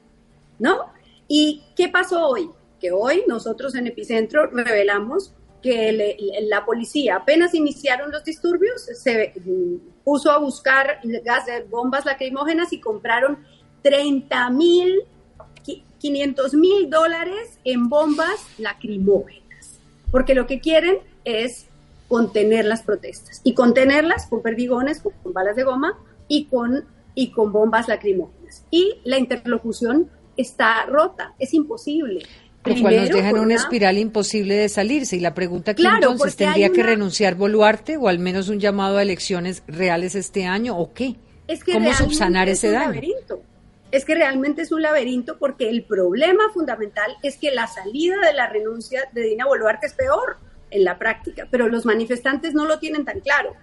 ¿no? ¿Y qué pasó hoy? Que hoy nosotros en Epicentro revelamos que la policía apenas iniciaron los disturbios, se puso a buscar gas de bombas lacrimógenas y compraron 30 mil, 500 mil dólares en bombas lacrimógenas, porque lo que quieren es contener las protestas y contenerlas con perdigones, con, balas de goma y con, y con bombas lacrimógenas. Y la interlocución está rota, es imposible. Lo cual nos deja en una espiral imposible de salirse. Y la pregunta que entonces, ¿tendría que renunciar Boluarte o al menos un llamado a elecciones reales este año o qué? Es que ¿Cómo subsanar ese daño? Laberinto. Es que realmente es un laberinto porque el problema fundamental es que la salida de la renuncia de Dina Boluarte es peor en la práctica, pero los manifestantes no lo tienen tan claro.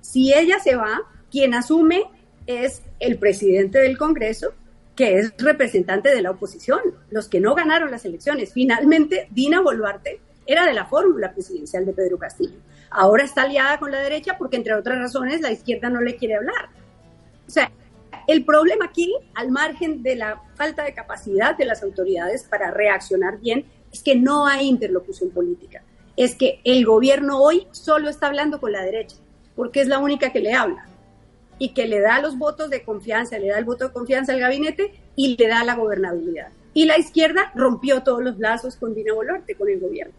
Si ella se va, quien asume es el presidente del Congreso, que es representante de la oposición, los que no ganaron las elecciones. Finalmente, Dina Boluarte era de la fórmula presidencial de Pedro Castillo. Ahora está aliada con la derecha porque, entre otras razones, la izquierda no le quiere hablar. O sea, el problema aquí, al margen de la falta de capacidad de las autoridades para reaccionar bien, es que no hay interlocución política. Es que el gobierno hoy solo está hablando con la derecha, porque es la única que le habla y que le da los votos de confianza, le da el voto de confianza al gabinete y le da la gobernabilidad. Y la izquierda rompió todos los lazos con Dina Boluarte, con el gobierno.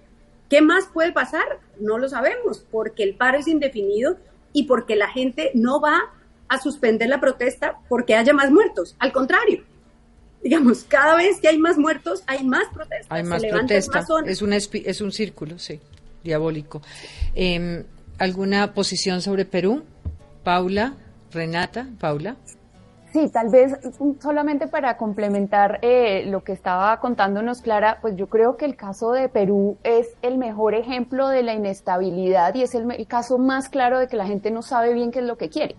¿Qué más puede pasar? No lo sabemos, porque el paro es indefinido y porque la gente no va a suspender la protesta porque haya más muertos. Al contrario, digamos, cada vez que hay más muertos, hay más protestas. Hay más protestas. Es, un es un círculo, sí, diabólico. Em, ¿Alguna posición sobre Perú? Paula. Renata, Paula. Sí, tal vez solamente para complementar eh, lo que estaba contándonos Clara, pues yo creo que el caso de Perú es el mejor ejemplo de la inestabilidad y es el caso más claro de que la gente no sabe bien qué es lo que quiere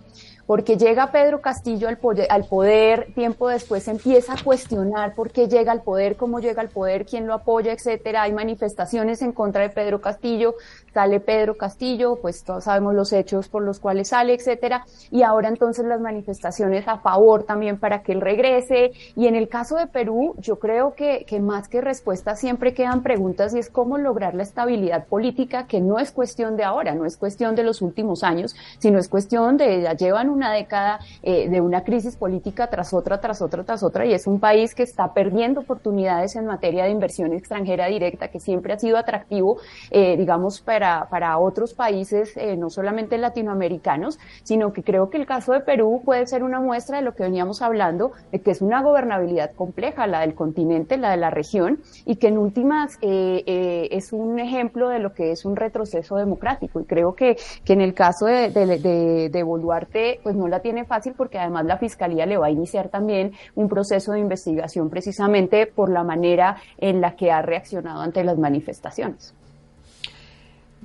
porque llega Pedro Castillo al poder, al poder, tiempo después empieza a cuestionar por qué llega al poder, cómo llega al poder, quién lo apoya, etcétera. Hay manifestaciones en contra de Pedro Castillo, sale Pedro Castillo, pues todos sabemos los hechos por los cuales sale, etcétera. Y ahora entonces las manifestaciones a favor también para que él regrese. Y en el caso de Perú, yo creo que, que más que respuestas siempre quedan preguntas y es cómo lograr la estabilidad política, que no es cuestión de ahora, no es cuestión de los últimos años, sino es cuestión de ya llevan un una década eh, de una crisis política tras otra, tras otra, tras otra, y es un país que está perdiendo oportunidades en materia de inversión extranjera directa, que siempre ha sido atractivo, eh, digamos, para, para otros países, eh, no solamente latinoamericanos, sino que creo que el caso de Perú puede ser una muestra de lo que veníamos hablando, de que es una gobernabilidad compleja, la del continente, la de la región, y que en últimas es un ejemplo de lo que es un retroceso democrático. Y creo que, que en el caso de, de, de Boluarte, pues no la tiene fácil porque además la Fiscalía le va a iniciar también un proceso de investigación precisamente por la manera en la que ha reaccionado ante las manifestaciones.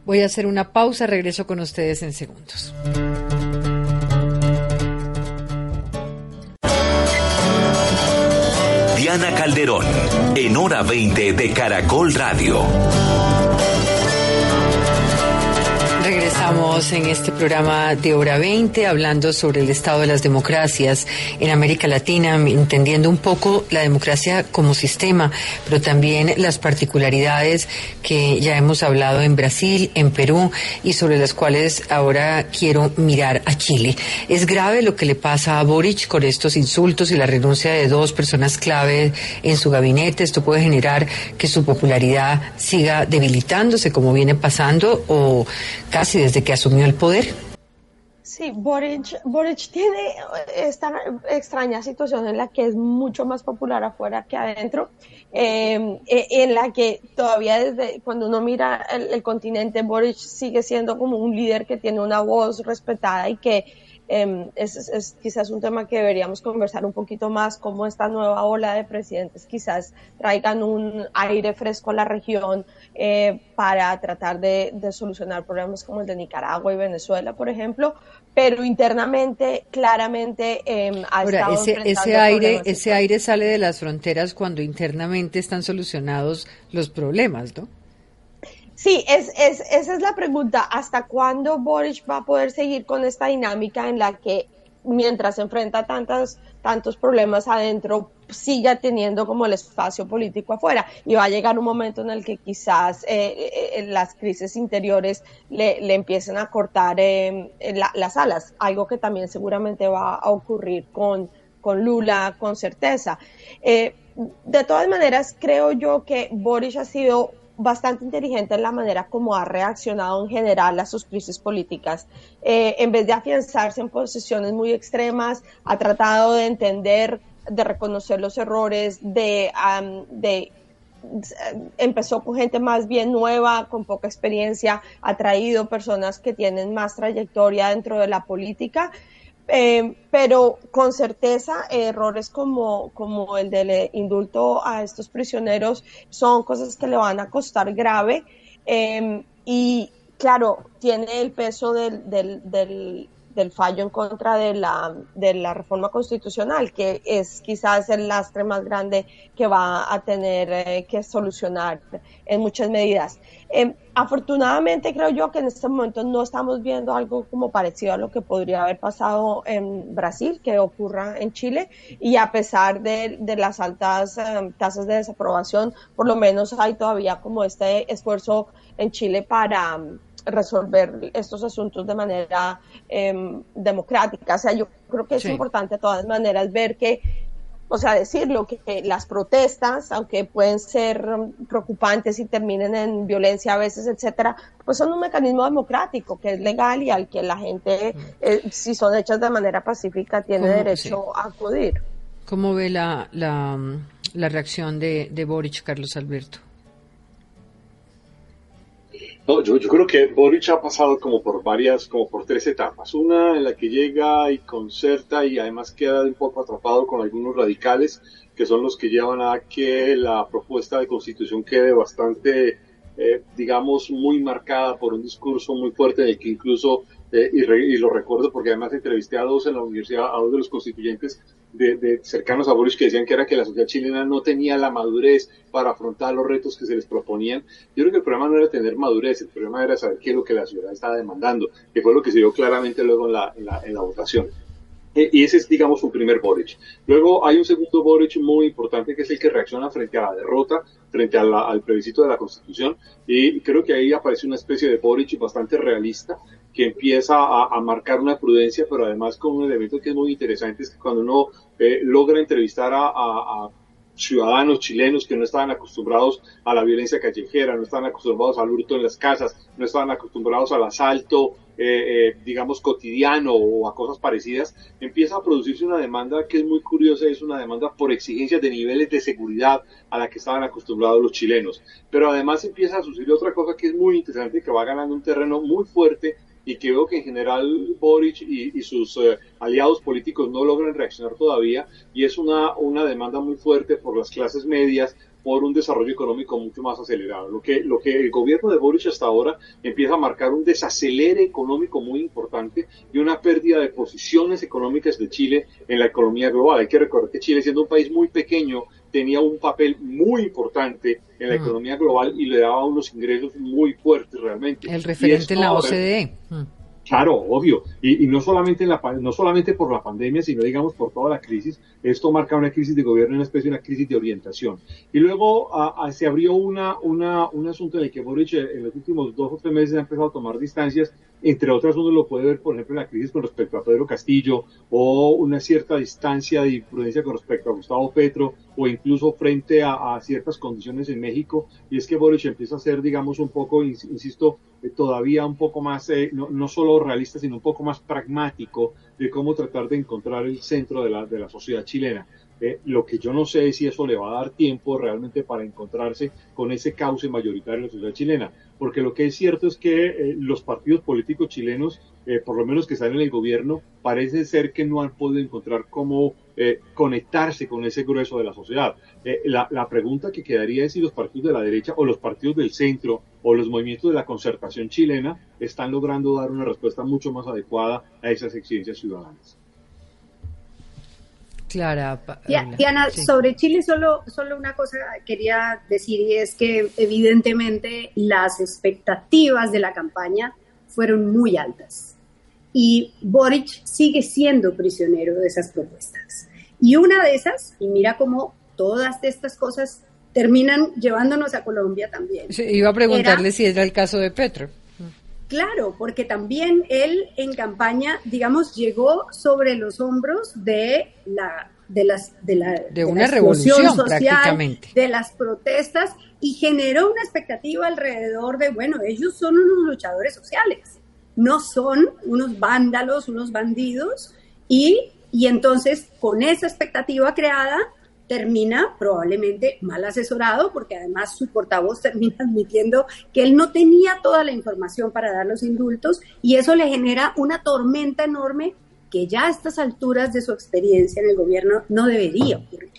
Voy a hacer una pausa, regreso con ustedes en segundos. Diana Calderón, en hora 20 de Caracol Radio. Estamos en este programa de Hora 20 hablando sobre el estado de las democracias en América Latina, entendiendo un poco la democracia como sistema, pero también las particularidades que ya hemos hablado en Brasil, en Perú y sobre las cuales ahora quiero mirar a Chile. Es grave lo que le pasa a Boric con estos insultos y la renuncia de dos personas clave en su gabinete. Esto puede generar que su popularidad siga debilitándose como viene pasando o casi desde que asumió el poder? Sí, Boric, tiene esta extraña situación en la que es mucho más popular afuera que adentro, em, e, en la que todavía desde cuando uno mira el, continente, Boric sigue siendo como un líder que tiene una voz respetada y que eh, es, es, quizás un tema que deberíamos conversar un poquito más, cómo esta nueva ola de presidentes quizás traigan un aire fresco a la región eh, para tratar de, de, solucionar problemas como el de Nicaragua y Venezuela, por ejemplo, pero internamente, claramente, eh, ha Ahora, estado ese, ese aire, ese aire sale de las fronteras cuando internamente están solucionados los problemas, ¿no? Sí, es, es, esa es la pregunta. ¿Hasta cuándo Boric va a poder seguir con esta dinámica en la que mientras enfrenta tantas, tantos problemas adentro, siga teniendo como el espacio político afuera? Y va a llegar un momento en el que quizás eh, eh, las crisis interiores le, le empiecen a cortar eh, la, las alas, algo que también seguramente va a ocurrir con, con Lula con certeza. Eh, de todas maneras, creo yo que Boris ha sido bastante inteligente en la manera como ha reaccionado en general a sus crisis políticas. Eh, en vez de afianzarse en posiciones muy extremas, ha tratado de entender, de reconocer los errores, de, um, de empezó con gente más bien nueva, con poca experiencia, ha traído personas que tienen más trayectoria dentro de la política eh, pero con certeza errores como, como el del indulto a estos prisioneros son cosas que le van a costar grave eh, y claro, tiene el peso del, del, del, del, fallo en contra de la, de la reforma constitucional, que es quizás el lastre más grande que va a tener eh, que solucionar en muchas medidas. Eh, afortunadamente creo yo que en este momento no estamos viendo algo como parecido a lo que podría haber pasado en Brasil, que ocurra en Chile, y a pesar de, de las altas um, tasas de desaprobación, por lo menos hay todavía como este esfuerzo en Chile para um, resolver estos asuntos de manera eh, democrática. O sea, yo creo que es Sí. importante de todas maneras ver que o sea, decirlo, que, que las protestas, aunque pueden ser preocupantes y terminen en violencia a veces, etcétera, pues son un mecanismo democrático que es legal y al que la gente, eh, si son hechas de manera pacífica, tiene derecho a acudir. ¿Cómo ve la, la, la reacción de, de Boric, Carlos Alberto? No, yo, yo creo que Boric ha pasado como por varias, como por tres etapas. Una en la que llega y concerta y además queda un poco atrapado con algunos radicales, que son los que llevan a que la propuesta de constitución quede bastante, eh, digamos, muy marcada por un discurso muy fuerte en el que incluso, eh, y, re- y lo recuerdo porque además entrevisté a dos en la universidad, a dos de los constituyentes de, de cercanos a Boric que decían que era que la sociedad chilena no tenía la madurez para afrontar los retos que se les proponían. Yo creo que el problema no era tener madurez, el problema era saber qué es lo que la ciudad estaba demandando, que fue lo que se dio claramente luego en la, en la, en la votación. Eh, Y ese es, digamos, un primer Boric. Luego hay un segundo Boric muy importante que es el que reacciona frente a la derrota, frente a la- al plebiscito de la Constitución. Y creo que ahí aparece una especie de Boric bastante realista que empieza a, marcar una prudencia, pero además con un elemento que es muy interesante, es que cuando uno eh, logra entrevistar a ciudadanos chilenos que no estaban acostumbrados a la violencia callejera, no estaban acostumbrados al hurto en las casas, no estaban acostumbrados al asalto, eh, eh, digamos, cotidiano o a cosas parecidas, empieza a producirse una demanda que es muy curiosa, es una demanda por exigencias de niveles de seguridad a la que estaban acostumbrados los chilenos. Pero además empieza a suceder otra cosa que es muy interesante, que va ganando un terreno muy fuerte y que veo que en general Boric y, y sus eh, aliados políticos no logran reaccionar todavía y es una, una demanda muy fuerte por las clases medias por un desarrollo económico mucho más acelerado. Lo que, lo que el gobierno de Boric hasta ahora empieza a marcar un desacelere económico muy importante y una pérdida de posiciones económicas de Chile en la economía global. Hay que recordar que Chile, siendo un país muy pequeño, tenía un papel muy importante en la Mm. economía global y le daba unos ingresos muy fuertes realmente. El referente en la OCDE. Mm. Claro, obvio. Y, y no solamente en la no solamente por la pandemia, sino digamos por toda la crisis. Esto marca una crisis de gobierno, una especie de una crisis de orientación. Y luego ah, ah, se abrió una, una, un asunto en el que Boric eh, en los últimos dos o tres meses ha empezado a tomar distancias. Entre otras, uno lo puede ver, por ejemplo, en la crisis con respecto a Pedro Castillo o una cierta distancia de imprudencia con respecto a Gustavo Petro o incluso frente a, a ciertas condiciones en México. Y es que Boric empieza a ser, digamos, un poco, ins- insisto, eh, todavía un poco más, eh, no, no solo realista, sino un poco más pragmático de cómo tratar de encontrar el centro de la, de la sociedad chilena. Eh, lo que yo no sé es si eso le va a dar tiempo realmente para encontrarse con ese cauce mayoritario de la sociedad chilena. porque lo que es cierto es que eh, los partidos políticos chilenos, eh, por lo menos que están en el gobierno, parece ser que no han podido encontrar cómo eh, conectarse con ese grueso de la sociedad. La, la, pregunta que quedaría es si los partidos de la derecha o los partidos del centro o los movimientos de la concertación chilena están logrando dar una respuesta mucho más adecuada a esas exigencias ciudadanas. Clara. Diana, sobre Chile solo, solo una cosa quería decir y es que evidentemente las expectativas de la campaña fueron muy altas y Boric sigue siendo prisionero de esas propuestas. Y una de esas, y mira cómo todas estas cosas terminan llevándonos a Colombia también. iba a preguntarle si era el caso de Petro. Claro, porque también él en campaña, digamos, llegó sobre los hombros de la de las de la de, una revolución social, de las protestas y generó una expectativa alrededor de bueno, ellos son unos luchadores sociales, no son unos vándalos, unos bandidos y y entonces con esa expectativa creada termina probablemente mal asesorado, porque además su portavoz termina admitiendo que él no tenía toda la información para dar los indultos y eso le genera una tormenta enorme que ya a estas alturas de su experiencia en el gobierno no debería ocurrir.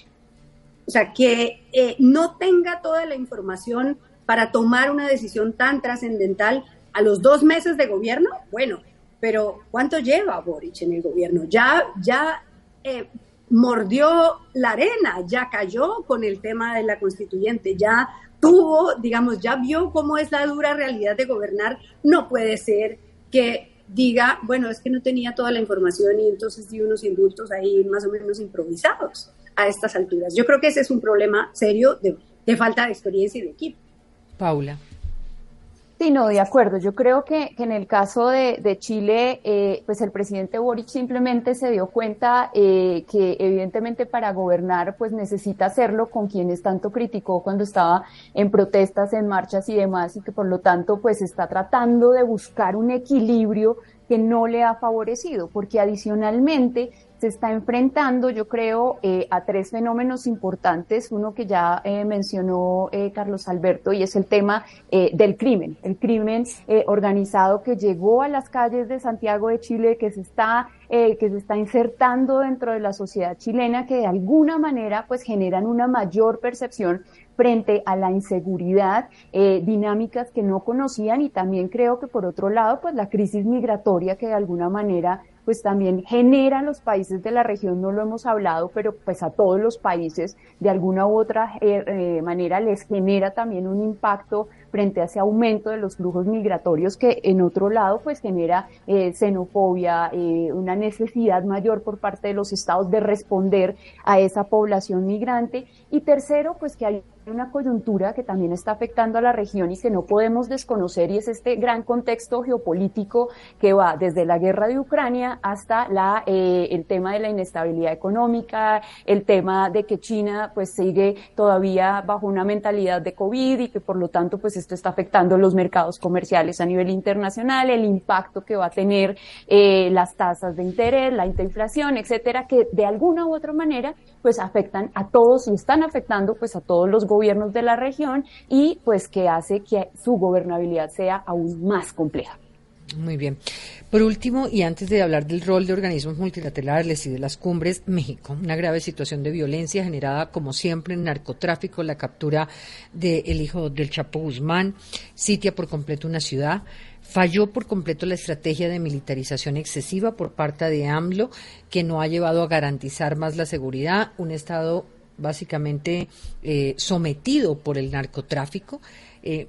O sea, que eh, no tenga toda la información para tomar una decisión tan trascendental a los dos meses de gobierno, bueno, pero ¿cuánto lleva Boric en el gobierno? Ya, ya eh, mordió la arena, ya cayó con el tema de la constituyente, ya tuvo, digamos, ya vio cómo es la dura realidad de gobernar. No puede ser que diga, bueno, es que no tenía toda la información y entonces dio unos indultos ahí más o menos improvisados a estas alturas. Yo creo que ese es un problema serio de, de falta de experiencia y de equipo. Paula. Sí, no, de acuerdo. Yo creo que, en el caso de, Chile, eh, pues el presidente Boric simplemente se dio cuenta eh, que evidentemente para gobernar pues necesita hacerlo con quienes tanto criticó cuando estaba en protestas, en marchas y demás, y que por lo tanto pues está tratando de buscar un equilibrio que no le ha favorecido, porque adicionalmente se está enfrentando, yo creo, eh, a tres fenómenos importantes. Uno que ya eh, mencionó eh, Carlos Alberto y es el tema del crimen, el crimen organizado que llegó a las calles de Santiago de Chile, que se está que se está insertando dentro de la sociedad chilena, que de alguna manera pues generan una mayor percepción frente a la inseguridad, dinámicas que no conocían y también creo que por otro lado pues la crisis migratoria que de alguna manera pues también genera los países de la región, no lo hemos hablado, pero pues a todos los países de alguna u otra eh, eh, manera les genera también un impacto frente a ese aumento de los flujos migratorios que en otro lado pues genera eh, xenofobia, una necesidad mayor por parte de los estados de responder a esa población migrante. Y tercero pues que hay una coyuntura que también está afectando a la región y que no podemos desconocer y es este gran contexto geopolítico que va desde la guerra de Ucrania hasta la, eh, el tema de la inestabilidad económica, el tema de que China pues sigue todavía bajo una mentalidad de COVID y que por lo tanto pues esto está afectando los mercados comerciales a nivel internacional, el impacto que va a tener eh, las tasas de interés, la inflación, etcétera, que de alguna u otra manera pues afectan a todos y están afectando pues a todos los gobiernos de la región y pues que hace que su gobernabilidad sea aún más compleja. Muy bien. Por último, y antes de hablar del rol de organismos multilaterales y de las cumbres, México, una grave situación de violencia generada, como siempre, en narcotráfico, la captura del hijo del Chapo Guzmán, sitia por completo una ciudad, falló por completo la estrategia de militarización excesiva por parte de AMLO, que no ha llevado a garantizar más la seguridad, un Estado básicamente eh, sometido por el narcotráfico. Eh,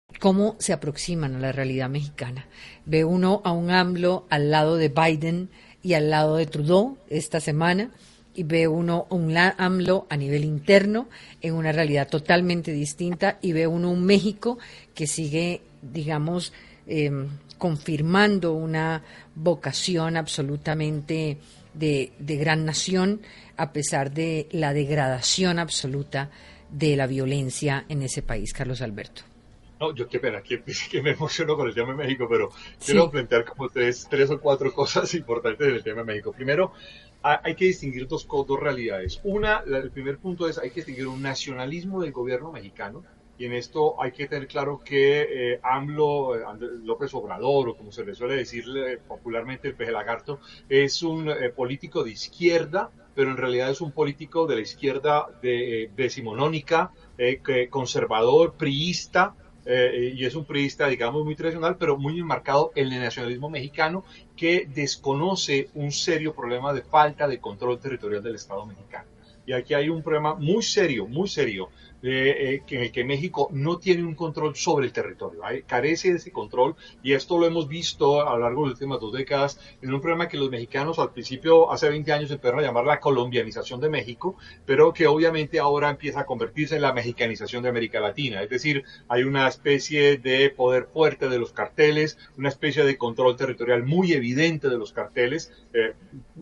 ¿Cómo se aproximan a la realidad mexicana? Ve uno a un AMLO al lado de Biden y al lado de Trudeau esta semana y ve uno un AMLO a nivel interno en una realidad totalmente distinta y ve uno un México que sigue digamos, em, confirmando una vocación absolutamente de, de gran nación, a pesar de la degradación absoluta de la violencia en ese país, Carlos Alberto. No, yo qué pena, que, que me emociono con el tema de México, pero quiero plantear como tres, tres o cuatro cosas importantes del tema de México. Primero, hay que distinguir dos, dos realidades. Una, el primer punto es, hay que distinguir un nacionalismo del gobierno mexicano, y en esto hay que tener claro que eh, AMLO, eh, López Obrador, o como se le suele decir popularmente el peje lagarto, es un eh, político de izquierda, pero en realidad es un político de la izquierda de, decimonónica, conservador, priista, y es un priista, digamos, muy tradicional, pero muy enmarcado en el nacionalismo mexicano, que desconoce un serio problema de falta de control territorial del Estado mexicano. Y aquí hay un problema muy serio, muy serio eh, en el que México no tiene un control sobre el territorio, carece de ese control y esto lo hemos visto a lo largo de las últimas dos décadas en un problema que los mexicanos al principio, hace 20 años, empezaron a llamar la colombianización de México, pero que obviamente ahora empieza a convertirse en la mexicanización de América Latina, es decir, hay una especie de poder fuerte de los carteles, una especie de control territorial muy evidente de los carteles, eh,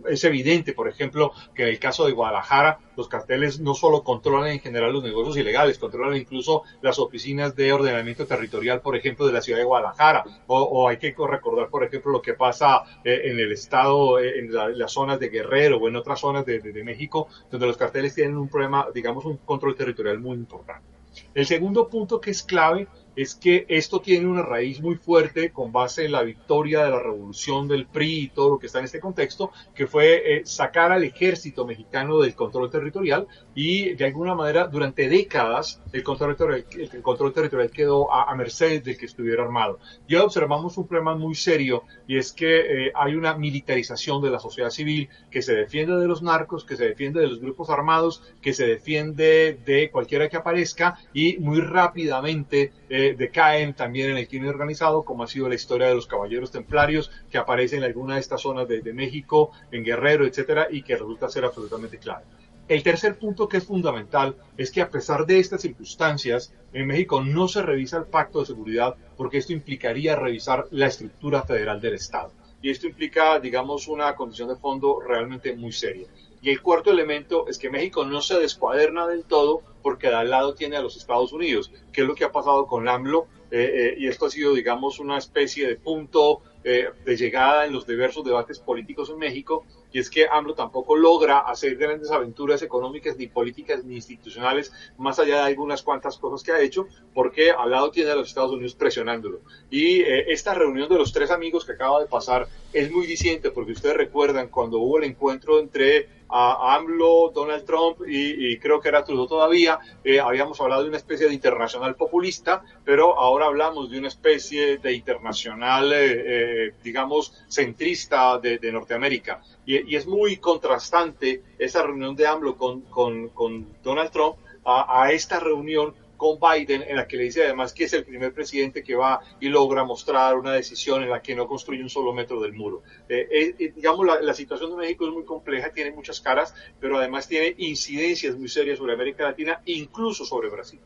es evidente, por ejemplo, que en el caso de Guadalajara, los carteles no solo controlan en general los negocios ilegales, controlan incluso las oficinas de ordenamiento territorial, por ejemplo, de la ciudad de Guadalajara. O, hay que recordar, por ejemplo, lo que pasa eh, en el estado, eh, en, las zonas de Guerrero o en otras zonas de México, donde los carteles tienen un problema, digamos, un control territorial muy importante. El segundo punto que es clave es que esto tiene una raíz muy fuerte con base en la victoria de la revolución del PRI y todo lo que está en este contexto, que fue eh, sacar al ejército mexicano del control territorial y de alguna manera durante décadas el control territorial, el control territorial quedó a, merced del que estuviera armado. Y observamos un problema muy serio y es que eh, hay una militarización de la sociedad civil que se defiende de los narcos, que se defiende de los grupos armados, que se defiende de cualquiera que aparezca y muy rápidamente eh, decaen también en el crimen organizado, como ha sido la historia de los caballeros templarios que aparecen en alguna de estas zonas de, de México, en Guerrero, etcétera, y que resulta ser absolutamente clave. El tercer punto que es fundamental es que a pesar de estas circunstancias, en México no se revisa el pacto de seguridad porque esto implicaría revisar la estructura federal del Estado. Y esto implica, digamos, una condición de fondo realmente muy seria. Y el cuarto elemento es que México no se descuaderna del todo porque de al lado tiene a los Estados Unidos, que es lo que ha pasado con AMLO, eh, eh, y esto ha sido, digamos, una especie de punto eh, de llegada en los diversos debates políticos en México, y es que AMLO tampoco logra hacer grandes aventuras económicas, ni políticas, ni institucionales, más allá de algunas cuantas cosas que ha hecho, porque al lado tiene a los Estados Unidos presionándolo. Y esta reunión de los tres amigos que acaba de pasar es muy diciente, porque ustedes recuerdan cuando hubo el encuentro entre a AMLO, Donald Trump y, creo que era Trudeau todavía, eh, habíamos hablado de una especie de internacional populista, pero ahora hablamos de una especie de internacional, eh, eh, digamos, centrista de, Norteamérica. Y, es muy contrastante esa reunión de AMLO con, con, Donald Trump a, a esta reunión con Biden, en la que le dice además que es el primer presidente que va y logra mostrar una decisión en la que no construye un solo metro del muro. Eh, eh, eh, digamos, la, situación de México es muy compleja, tiene muchas caras, pero además tiene incidencias muy serias sobre América Latina, incluso sobre Brasil.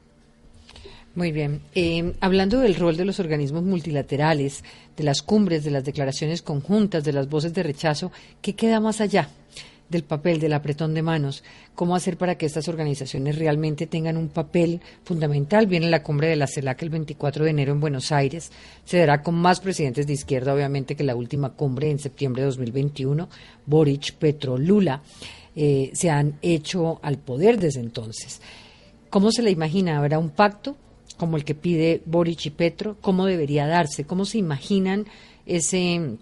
Muy bien. hablando del rol de los organismos multilaterales, de las cumbres, de las declaraciones conjuntas, de las voces de rechazo, ¿qué queda más allá? Del papel del apretón de manos, cómo hacer para que estas organizaciones realmente tengan un papel fundamental. Viene la cumbre de la CELAC el 24 de enero en Buenos Aires, se dará con más presidentes de izquierda, obviamente, que la última cumbre en septiembre de 2021, Boric, Petro, Lula, eh, se han hecho al poder desde entonces. ¿Cómo se le imagina? ¿Habrá un pacto como el que pide Boric y Petro? ¿Cómo debería darse? ¿Cómo se imaginan ese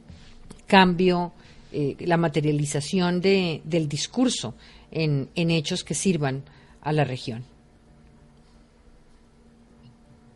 cambio eh, la materialización de, del discurso en, en hechos que sirvan a la región.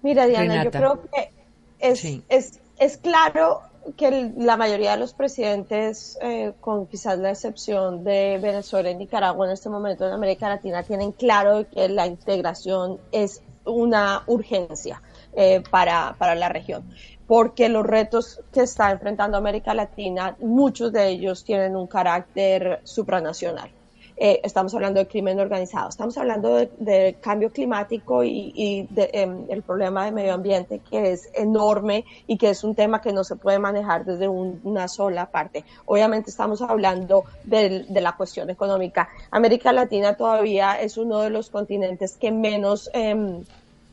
Mira, Diana, yo creo que es, es, es claro que la mayoría de los presidentes, eh, con quizás la excepción de Venezuela y Nicaragua en este momento en América Latina, tienen claro que la integración es una urgencia eh, para, para la región porque los retos que está enfrentando América Latina, muchos de ellos tienen un carácter supranacional. eh, estamos hablando de crimen organizado, estamos hablando de, cambio climático y, y de, em, el problema de medio ambiente que es enorme y que es un tema que no se puede manejar desde una sola parte. Obviamente estamos hablando de, de, la cuestión económica. América Latina todavía es uno de los continentes que menos... Eh,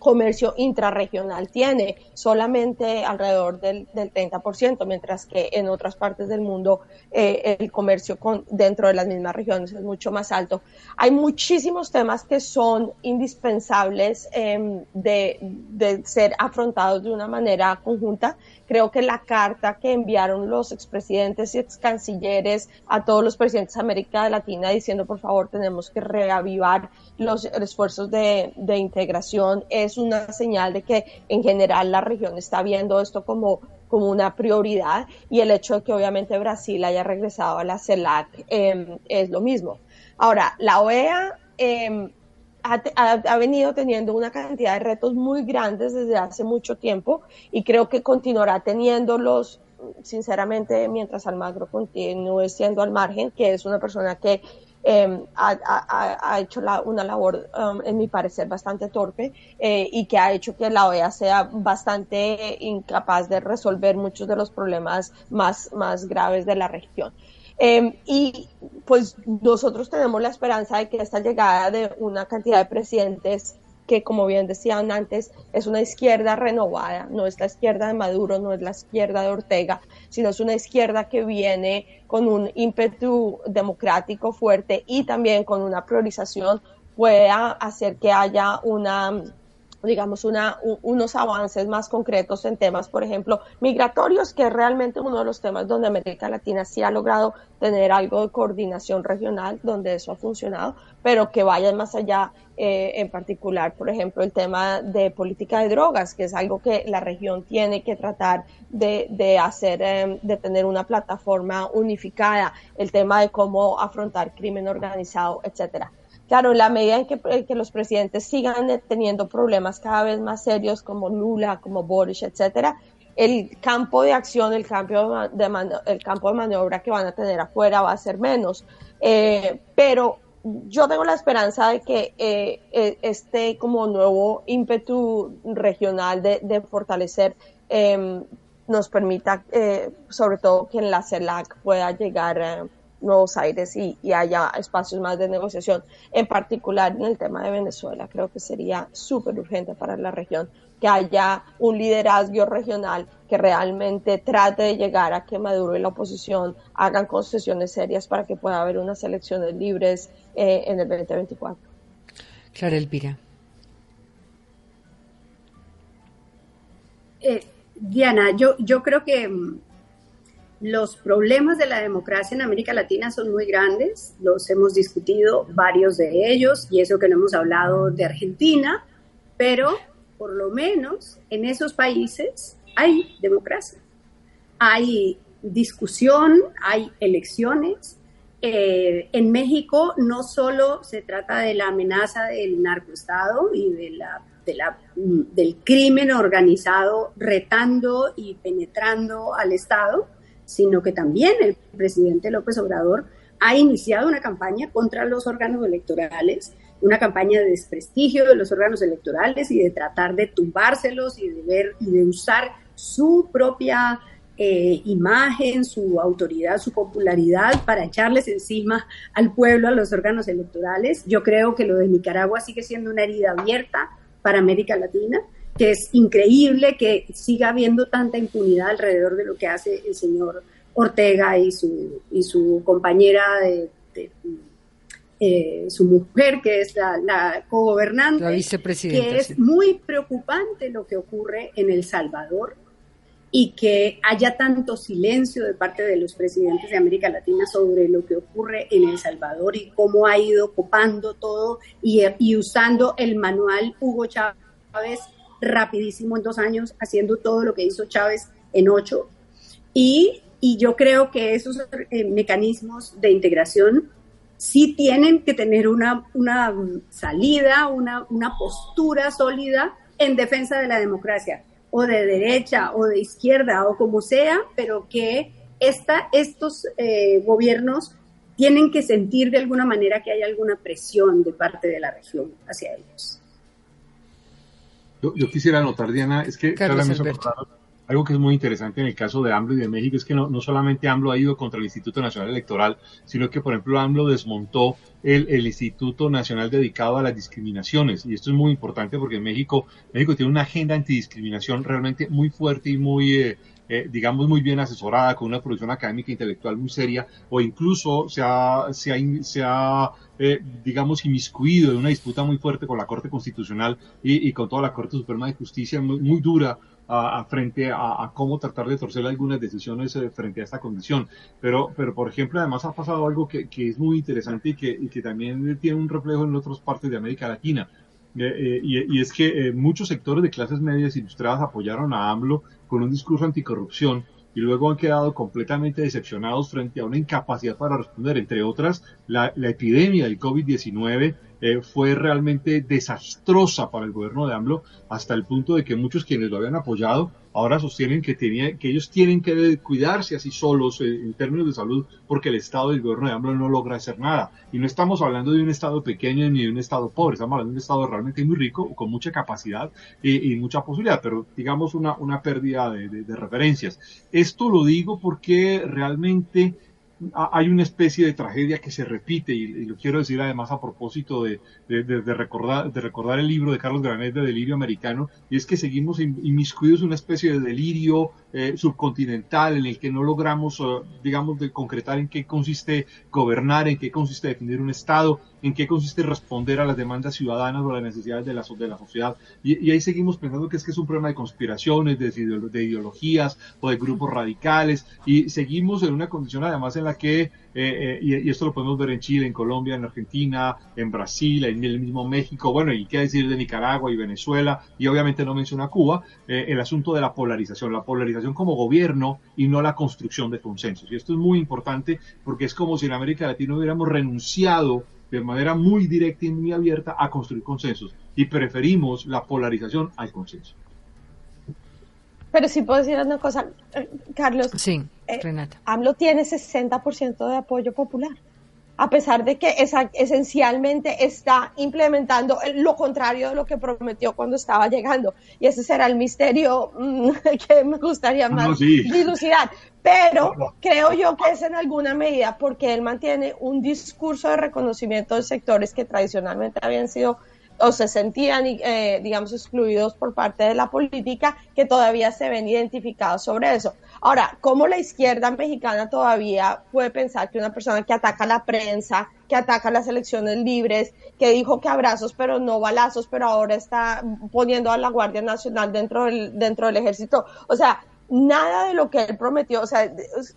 comercio intrarregional tiene solamente alrededor del, del 30%, mientras que en otras partes del mundo eh, el comercio con, dentro de las mismas regiones es mucho más alto. Hay muchísimos temas que son indispensables eh, de, de ser afrontados de una manera conjunta Creo que la carta que enviaron los expresidentes y ex cancilleres a todos los presidentes de América Latina diciendo, por favor, tenemos que reavivar los esfuerzos de, de integración es una señal de que en general la región está viendo esto como como una prioridad y el hecho de que obviamente Brasil haya regresado a la CELAC eh, es lo mismo. Ahora, la OEA eh, ha, venido teniendo una cantidad de retos muy grandes desde hace mucho tiempo y creo que continuará teniéndolos, sinceramente, mientras Almagro continúe siendo al margen, que es una persona que em, ha, hecho una labor, um, en mi parecer, bastante torpe eh, y que ha hecho que la OEA sea bastante incapaz de resolver muchos de los problemas más, más graves de la región. Em, y pues nosotros tenemos la esperanza de que esta llegada de una cantidad de presidentes que, como bien decían antes, es una izquierda renovada, no es la izquierda de Maduro, no es la izquierda de Ortega, sino es una izquierda que viene con un ímpetu democrático fuerte y también con una priorización pueda hacer que haya una digamos, una, unos avances más concretos en temas, por ejemplo, migratorios, que es realmente uno de los temas donde América Latina sí ha logrado tener algo de coordinación regional, donde eso ha funcionado, pero que vaya más allá, eh, en particular, por ejemplo, el tema de política de drogas, que es algo que la región tiene que tratar de, de hacer, eh, de tener una plataforma unificada, el tema de cómo afrontar crimen organizado, etcétera. Claro, en la medida en que, los presidentes sigan teniendo problemas cada vez más serios como Lula, como Boris, etcétera, el campo de acción, el campo de, el campo de maniobra que van a tener afuera va a ser menos. Eh, pero yo tengo la esperanza de que eh, eh, este como nuevo ímpetu regional de, fortalecer em, nos permita, sobre todo, que en la CELAC pueda llegar nuevos aires y, haya espacios más de negociación, en particular en el tema de Venezuela. Creo que sería súper urgente para la región que haya un liderazgo regional que realmente trate de llegar a que Maduro y la oposición hagan concesiones serias para que pueda haber unas elecciones libres eh, en el 2024. Clara Elvira. Eh, Diana, yo, yo creo que mm, los problemas de la democracia en América Latina son muy grandes, los hemos discutido varios de ellos y eso que no hemos hablado de Argentina, pero por lo menos en esos países hay democracia, hay discusión, hay elecciones. Eh, en México no solo se trata de la amenaza del narcoestado y de del crimen organizado retando y penetrando al Estado, sino que también el presidente López Obrador ha iniciado una campaña contra los órganos electorales, una campaña de desprestigio de los órganos electorales y de tratar de tumbárselos y de ver y de usar su propia eh, imagen, su autoridad, su popularidad para echarles encima al pueblo, a los órganos electorales. Yo creo que lo de Nicaragua sigue siendo una herida abierta para América Latina que es increíble que siga habiendo tanta impunidad alrededor de lo que hace el señor Ortega y su, y su compañera de, eh, su mujer, que es la, la cogobernante, que es muy preocupante lo que ocurre en El Salvador y que haya tanto silencio de parte de los presidentes de América Latina sobre lo que ocurre en El Salvador y cómo ha ido copando todo y, y usando el manual Hugo Chávez rapidísimo en dos años, haciendo todo lo que hizo Chávez en ocho. Y, y yo creo que esos eh, mecanismos de integración sí tienen que tener una, una salida, una, una postura sólida en defensa de la democracia, o de derecha, o de izquierda, o como sea, pero que esta, estos eh, gobiernos tienen que sentir de alguna manera que hay alguna presión de parte de la región hacia ellos. Yo, yo quisiera anotar, Diana, es que algo que es muy interesante en el caso de AMLO y de México es que no, no solamente AMLO ha ido contra el Instituto Nacional Electoral, sino que, por ejemplo, AMLO desmontó el, el Instituto Nacional dedicado a las discriminaciones. Y esto es muy importante porque México, México tiene una agenda antidiscriminación realmente muy fuerte y muy, eh, eh, digamos, muy bien asesorada, con una producción académica e intelectual muy seria, o incluso se ha, eh, digamos, inmiscuido en una disputa muy fuerte con la Corte Constitucional y, con toda la Corte Suprema de Justicia muy, muy dura frente a, a cómo tratar de torcer algunas decisiones eh, frente a esta condición. Pero, pero, por ejemplo, además ha pasado algo que, que es muy interesante y que, y que también tiene un reflejo en otras partes de América Latina. Eh, eh, y, y es que eh, muchos sectores de clases medias ilustradas apoyaron a AMLO con un discurso anticorrupción y luego han quedado completamente decepcionados frente a una incapacidad para responder. Entre otras, la, epidemia del COVID-19 eh, fue realmente desastrosa para el gobierno de AMLO hasta el punto de que muchos quienes lo habían apoyado ahora sostienen que, tenía, que ellos tienen que cuidarse así solos eh, en términos de salud porque el Estado del gobierno de AMLO no logra hacer nada. Y no estamos hablando de un Estado pequeño ni de un Estado pobre, estamos hablando de un Estado realmente muy rico, con mucha capacidad y, y mucha posibilidad, pero digamos una, una pérdida de, referencias. Esto lo digo porque realmente hay una especie de tragedia que se repite y, lo quiero decir además a propósito de, de- recordar, de recordar el libro de Carlos Granet de Delirio Americano y es que seguimos in- inmiscuidos en una especie de delirio eh, subcontinental en el que no logramos, eh, digamos, de concretar en qué consiste gobernar, en qué consiste definir un Estado, en qué consiste responder a las demandas ciudadanas o a las necesidades de la, de la sociedad. Y, ahí seguimos pensando que es que es un problema de conspiraciones, de, de ideologías o de grupos radicales y seguimos en una condición además en la que, eh, eh, y, esto lo podemos ver en Chile, en Colombia, en Argentina, en Brasil, en el mismo México, bueno, y qué decir de Nicaragua y Venezuela, y obviamente no menciona Cuba, eh, el asunto de la polarización, la polarización como gobierno y no la construcción de consensos. Y esto es muy importante porque es como si en América Latina hubiéramos renunciado de manera muy directa y muy abierta a construir consensos y preferimos la polarización al consenso. Pero sí puedo decir una cosa, eh, Carlos. Sí, eh, Renata. AMLO tiene 60% de apoyo popular, a pesar de que esa- esencialmente está implementando lo contrario de lo que prometió cuando estaba llegando. Y ese será el misterio mm, que me gustaría No, más sí. dilucidar. Pero creo yo que es en alguna medida porque él mantiene un discurso de reconocimiento de sectores que tradicionalmente habían sido o se sentían, eh, digamos, excluidos por parte de la política, que todavía se ven identificados sobre eso. Ahora, ¿cómo la izquierda mexicana todavía puede pensar que una persona que ataca a la prensa, que ataca las elecciones libres, que dijo que abrazos pero no balazos, pero ahora está poniendo a la Guardia Nacional dentro del, dentro del ejército? O sea, nada de lo que él prometió, o sea, es,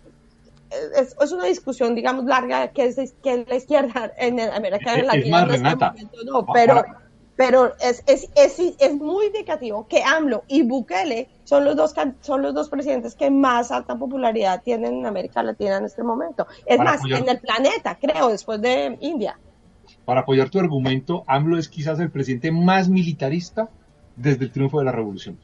es, es una discusión, digamos, larga que es, que es la izquierda en América Es- es Latina. más, en este Renata, momento no, ah, pero, ahora- pero es, es, es, es muy indicativo que AMLO y Bukele son los dos son los dos presidentes que más alta popularidad tienen en América Latina en este momento. Es Para más, apoyar- en el planeta, creo, después de India. Para apoyar tu argumento, AMLO es quizás el presidente más militarista desde el triunfo de la revolución.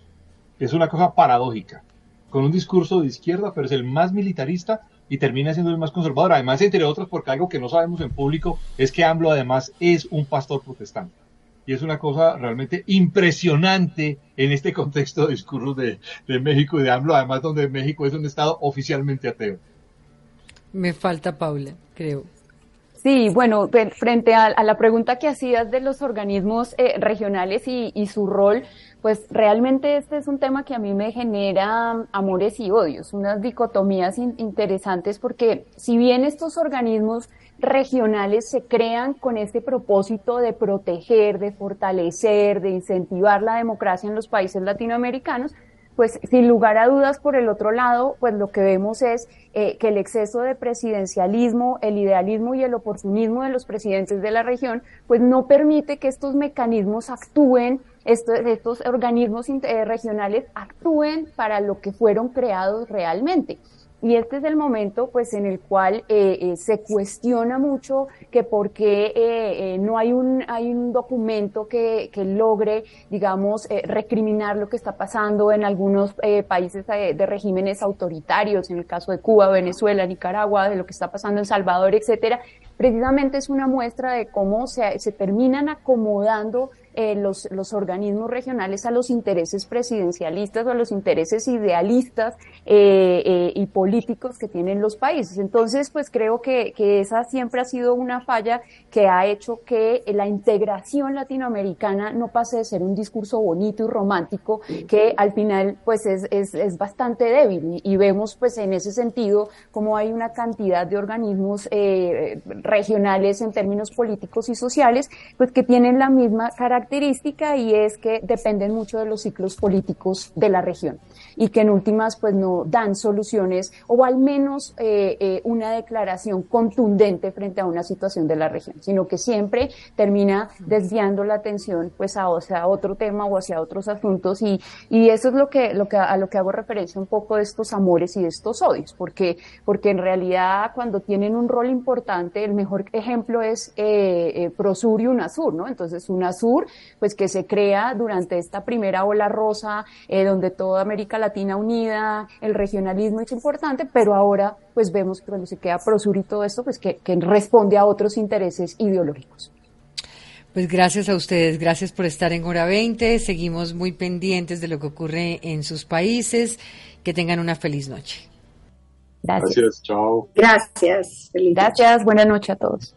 Es una cosa paradójica, con un discurso de izquierda, pero es el más militarista y termina siendo el más conservador. Además, entre otros, porque algo que no sabemos en público es que AMLO además es un pastor protestante. Y es una cosa realmente impresionante en este contexto de discursos de, de México y de AMLO, además donde México es un estado oficialmente ateo. Me falta Paula, creo. Sí, bueno, frente a, a la pregunta que hacías de los organismos eh, regionales y, y su rol, pues realmente este es un tema que a mí me genera amores y odios, unas dicotomías in- interesantes porque si bien estos organismos regionales se crean con este propósito de proteger, de fortalecer, de incentivar la democracia en los países latinoamericanos, pues sin lugar a dudas, por el otro lado, pues lo que vemos es eh, que el exceso de presidencialismo, el idealismo y el oportunismo de los presidentes de la región, pues no permite que estos mecanismos actúen, estos, estos organismos eh, regionales actúen para lo que fueron creados realmente. Y este es el momento, pues, en el cual eh, eh, se cuestiona mucho que por qué eh, eh, no hay un hay un documento que, que logre, digamos, eh, recriminar lo que está pasando en algunos países eh, de regímenes autoritarios, en el caso de Cuba, Venezuela, Nicaragua, de lo que está pasando en Salvador, etcétera, precisamente es una muestra de cómo se, terminan acomodando eh, los, los organismos regionales a los intereses presidencialistas o a los intereses idealistas eh, eh, y políticos que tienen los países. Entonces, pues creo que, que esa siempre ha sido una falla que ha hecho que la integración latinoamericana no pase de ser un discurso bonito y romántico que al final pues es, es, es bastante débil y, y, vemos pues en ese sentido como hay una cantidad de organismos regionales en términos políticos y sociales pues que tienen la misma característica y es que dependen mucho de los ciclos políticos de la región y que en últimas pues no dan soluciones o al menos eh, eh, una declaración contundente frente a una situación de la región, sino que siempre termina desviando la atención pues a, sea, otro tema o hacia otros asuntos y, y eso es lo que, lo que a lo que hago referencia un poco de estos amores y de estos odios, porque, porque en realidad cuando tienen un rol importante, el mejor ejemplo es eh, eh Prosur y UNASUR, ¿no? Entonces UNASUR pues que se crea durante esta primera ola rosa, eh, donde toda América Latina unida, el regionalismo es importante, pero ahora pues vemos que cuando se queda Prosur y todo esto, pues que, que responde a otros intereses ideológicos. Pues gracias a ustedes, gracias por estar en Hora 20. Seguimos muy pendientes de lo que ocurre en sus países. Que tengan una feliz noche. Gracias. Gracias, chao. Gracias. Feliz Gracias, buena noche a todos.